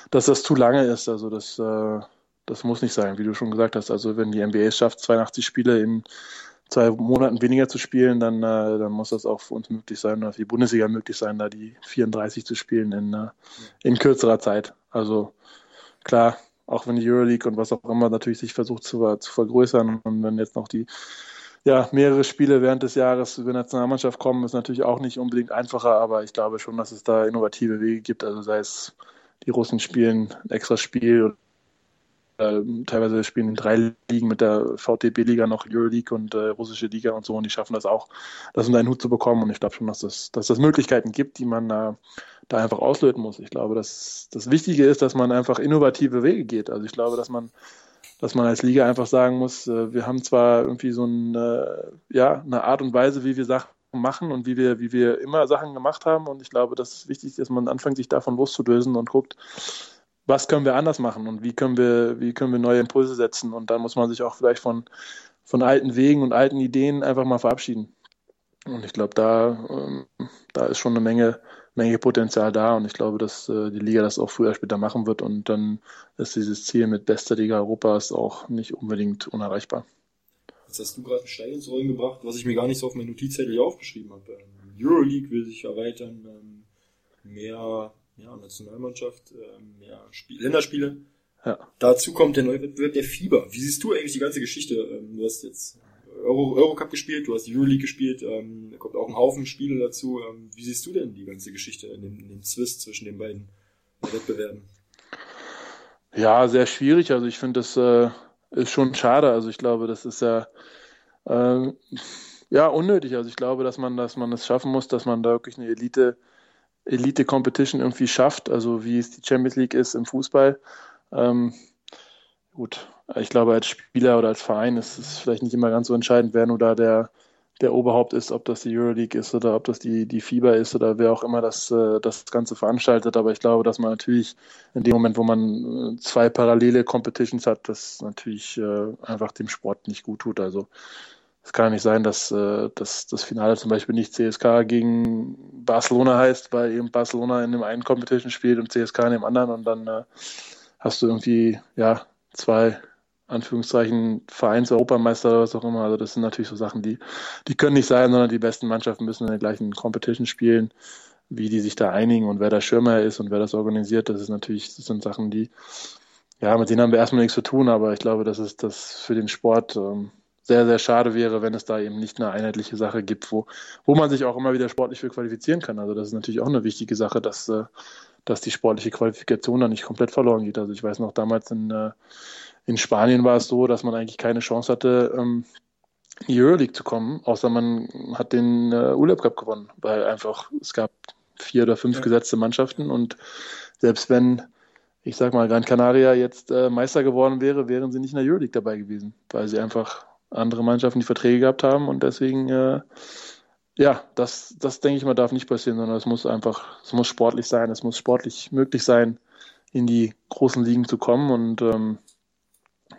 dass das zu lange ist. Also das, äh, das muss nicht sein, wie du schon gesagt hast. Also wenn die NBA es schafft, 82 Spiele in zwei Monaten weniger zu spielen, dann, äh, dann muss das auch für uns möglich sein, oder für die Bundesliga möglich sein, da die 34 zu spielen in, äh, in kürzerer Zeit. Also klar, auch wenn die Euroleague und was auch immer natürlich sich versucht zu, zu vergrößern und wenn jetzt noch die ja, mehrere Spiele während des Jahres die Nationalmannschaft kommen, ist natürlich auch nicht unbedingt einfacher, aber ich glaube schon, dass es da innovative Wege gibt. Also sei es die Russen spielen ein extra Spiel teilweise spielen in drei Ligen mit der VTB-Liga noch Euroleague und äh, russische Liga und so und die schaffen das auch, das unter einen Hut zu bekommen und ich glaube schon, dass das, dass das Möglichkeiten gibt, die man äh, da einfach auslöten muss. Ich glaube, dass das Wichtige ist, dass man einfach innovative Wege geht. Also ich glaube, dass man dass man als Liga einfach sagen muss, äh, wir haben zwar irgendwie so ein, äh, ja, eine Art und Weise, wie wir Sachen machen und wie wir, wie wir immer Sachen gemacht haben. Und ich glaube, dass es wichtig ist, dass man anfängt, sich davon loszulösen und guckt, was können wir anders machen und wie können wir, wie können wir neue Impulse setzen. Und dann muss man sich auch vielleicht von, von alten Wegen und alten Ideen einfach mal verabschieden. Und ich glaube, da, ähm, da ist schon eine Menge, Menge Potenzial da und ich glaube, dass äh, die Liga das auch früher oder später machen wird und dann ist dieses Ziel mit bester Liga Europas auch nicht unbedingt unerreichbar. Jetzt hast du gerade ein Stein ins Rollen gebracht, was ich mir gar nicht so auf meinen Notizzettel aufgeschrieben habe. Ähm, Euroleague will sich erweitern, ähm, mehr ja, Nationalmannschaft, ähm, mehr Spiel Länderspiele. Ja. Dazu kommt der neue Wettbewerb der Fieber. Wie siehst du eigentlich die ganze Geschichte? Du hast jetzt Euro, Eurocup gespielt, du hast die Euroleague gespielt, ähm, da kommt auch ein Haufen Spiele dazu. Ähm, wie siehst du denn die ganze Geschichte in dem, in dem Zwist zwischen den beiden Wettbewerben? Ja, sehr schwierig. Also ich finde, das äh, ist schon schade. Also ich glaube, das ist ja äh, ja unnötig. Also ich glaube, dass man, dass man es schaffen muss, dass man da wirklich eine Elite Elite Competition irgendwie schafft. Also wie es die Champions League ist im Fußball. Ähm, gut, ich glaube, als Spieler oder als Verein ist es vielleicht nicht immer ganz so entscheidend, wer nur da der, der Oberhaupt ist, ob das die Euroleague ist oder ob das die, die FIBA ist oder wer auch immer das, äh, das Ganze veranstaltet. Aber ich glaube, dass man natürlich in dem Moment, wo man äh, zwei parallele Competitions hat, das natürlich äh, einfach dem Sport nicht gut tut. Also es kann ja nicht sein, dass, dass das Finale zum Beispiel nicht CSK gegen Barcelona heißt, weil eben Barcelona in dem einen Competition spielt und CSK in dem anderen und dann hast du irgendwie ja zwei Anführungszeichen Vereins-Europameister oder was auch immer. Also das sind natürlich so Sachen, die, die können nicht sein, sondern die besten Mannschaften müssen in der gleichen Competition spielen, wie die sich da einigen und wer der Schirmer ist und wer das organisiert. Das ist natürlich, das sind Sachen, die, ja, mit denen haben wir erstmal nichts zu tun, aber ich glaube, dass es das für den Sport ähm, sehr, sehr schade wäre, wenn es da eben nicht eine einheitliche Sache gibt, wo, wo man sich auch immer wieder sportlich für qualifizieren kann. Also das ist natürlich auch eine wichtige Sache, dass, äh, dass die sportliche Qualifikation da nicht komplett verloren geht. Also ich weiß noch damals in, äh, in Spanien war es so, dass man eigentlich keine Chance hatte, ähm, in die Euroleague zu kommen, außer man hat den äh, Urlaub Cup gewonnen, weil einfach es gab vier oder fünf ja. gesetzte Mannschaften und selbst wenn ich sag mal Gran Canaria jetzt äh, Meister geworden wäre, wären sie nicht in der Euroleague dabei gewesen, weil sie einfach andere Mannschaften die Verträge gehabt haben und deswegen äh, ja, das, das denke ich mal darf nicht passieren, sondern es muss einfach, es muss sportlich sein, es muss sportlich möglich sein, in die großen Ligen zu kommen und ähm,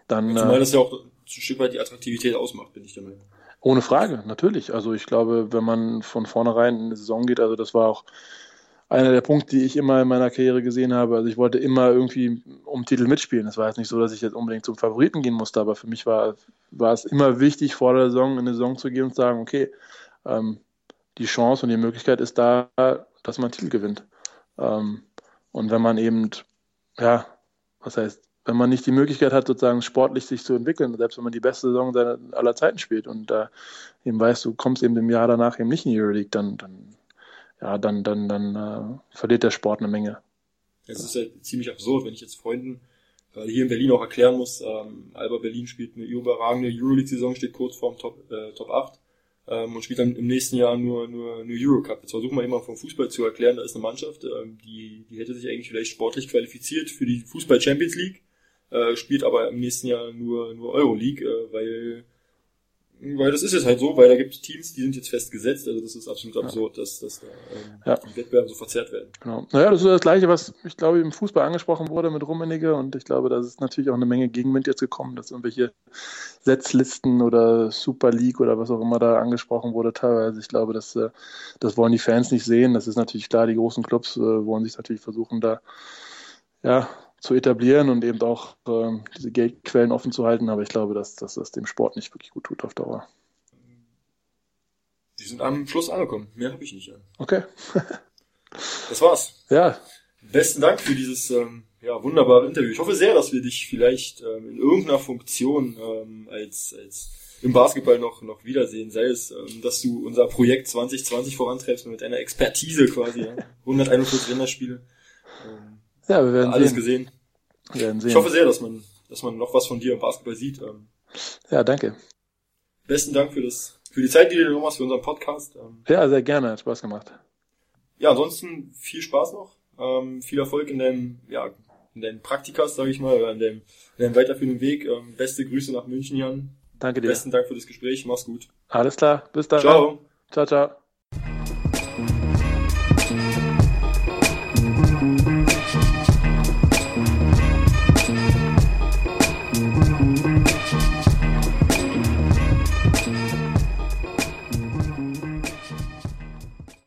dann. Zumal äh, das ja auch ein Stück weit die Attraktivität ausmacht, bin ich der Meinung. Ohne Frage, natürlich. Also ich glaube, wenn man von vornherein in eine Saison geht, also das war auch einer der Punkte, die ich immer in meiner Karriere gesehen habe. Also ich wollte immer irgendwie um Titel mitspielen. Es war jetzt nicht so, dass ich jetzt unbedingt zum Favoriten gehen musste, aber für mich war, war es immer wichtig, vor der Saison in eine Saison zu gehen und zu sagen, okay, ähm, die Chance und die Möglichkeit ist da, dass man Titel gewinnt. Ähm, Und wenn man eben, ja, was heißt, wenn man nicht die Möglichkeit hat, sozusagen sportlich sich zu entwickeln, selbst wenn man die beste Saison aller Zeiten spielt und da äh, eben weißt, du kommst eben im Jahr danach eben nicht in die Euroleague, dann, dann, ja, dann, dann, dann äh, verliert der Sport eine Menge. Es ist ja ziemlich absurd, wenn ich jetzt Freunden äh, hier in Berlin auch erklären muss, ähm, Alba Berlin spielt eine überragende Euroleague-Saison, steht kurz vorm Top, äh, Top 8 ähm, und spielt dann im nächsten Jahr nur, nur, nur Eurocup. Jetzt versuchen wir immer vom Fußball zu erklären, da ist eine Mannschaft, ähm, die, die hätte sich eigentlich vielleicht sportlich qualifiziert für die Fußball Champions League, äh, spielt aber im nächsten Jahr nur, nur Euroleague, äh, weil weil das ist jetzt halt so, weil da gibt es Teams, die sind jetzt festgesetzt, also das ist absolut absurd, dass, dass da ähm, Ja. die Wettbewerbe so verzerrt werden. Genau. Naja, das ist das Gleiche, was ich glaube im Fußball angesprochen wurde mit Rummenigge und ich glaube, da ist natürlich auch eine Menge Gegenwind jetzt gekommen, dass irgendwelche Setzlisten oder Super League oder was auch immer da angesprochen wurde teilweise. Ich glaube, das, äh, das wollen die Fans nicht sehen. Das ist natürlich klar, die großen Clubs äh, wollen sich natürlich versuchen, da ja, zu etablieren und eben auch ähm, diese Geldquellen offen zu halten, aber ich glaube, dass, dass das dem Sport nicht wirklich gut tut auf Dauer. Die sind am Schluss angekommen. Mehr habe ich nicht. Ja. Okay. Das war's. Ja, Besten Dank für dieses ähm, ja, wunderbare Interview. Ich hoffe sehr, dass wir dich vielleicht ähm, in irgendeiner Funktion ähm, als, als im Basketball noch, noch wiedersehen. Sei es, ähm, dass du unser Projekt 2020 vorantreibst mit deiner Expertise quasi. Ja. 141 Länderspiele. Ähm, ja, wir werden alles sehen. gesehen. Wir werden sehen. Ich hoffe sehr, dass man, dass man noch was von dir im Basketball sieht. Ähm, ja, danke. besten Dank für das, für die Zeit, die du genommen hast für unseren Podcast. Ähm, Ja, sehr gerne, hat Spaß gemacht. ja, ansonsten viel Spaß noch. Ähm, viel Erfolg in deinem, ja, in deinen Praktikas, sage ich mal, oder in deinem, in deinem weiterführenden Weg. Ähm, beste Grüße nach München, Jan. Danke dir. Besten Dank für das Gespräch. Mach's gut. Alles klar, bis dann. Ciao. Ciao, ciao.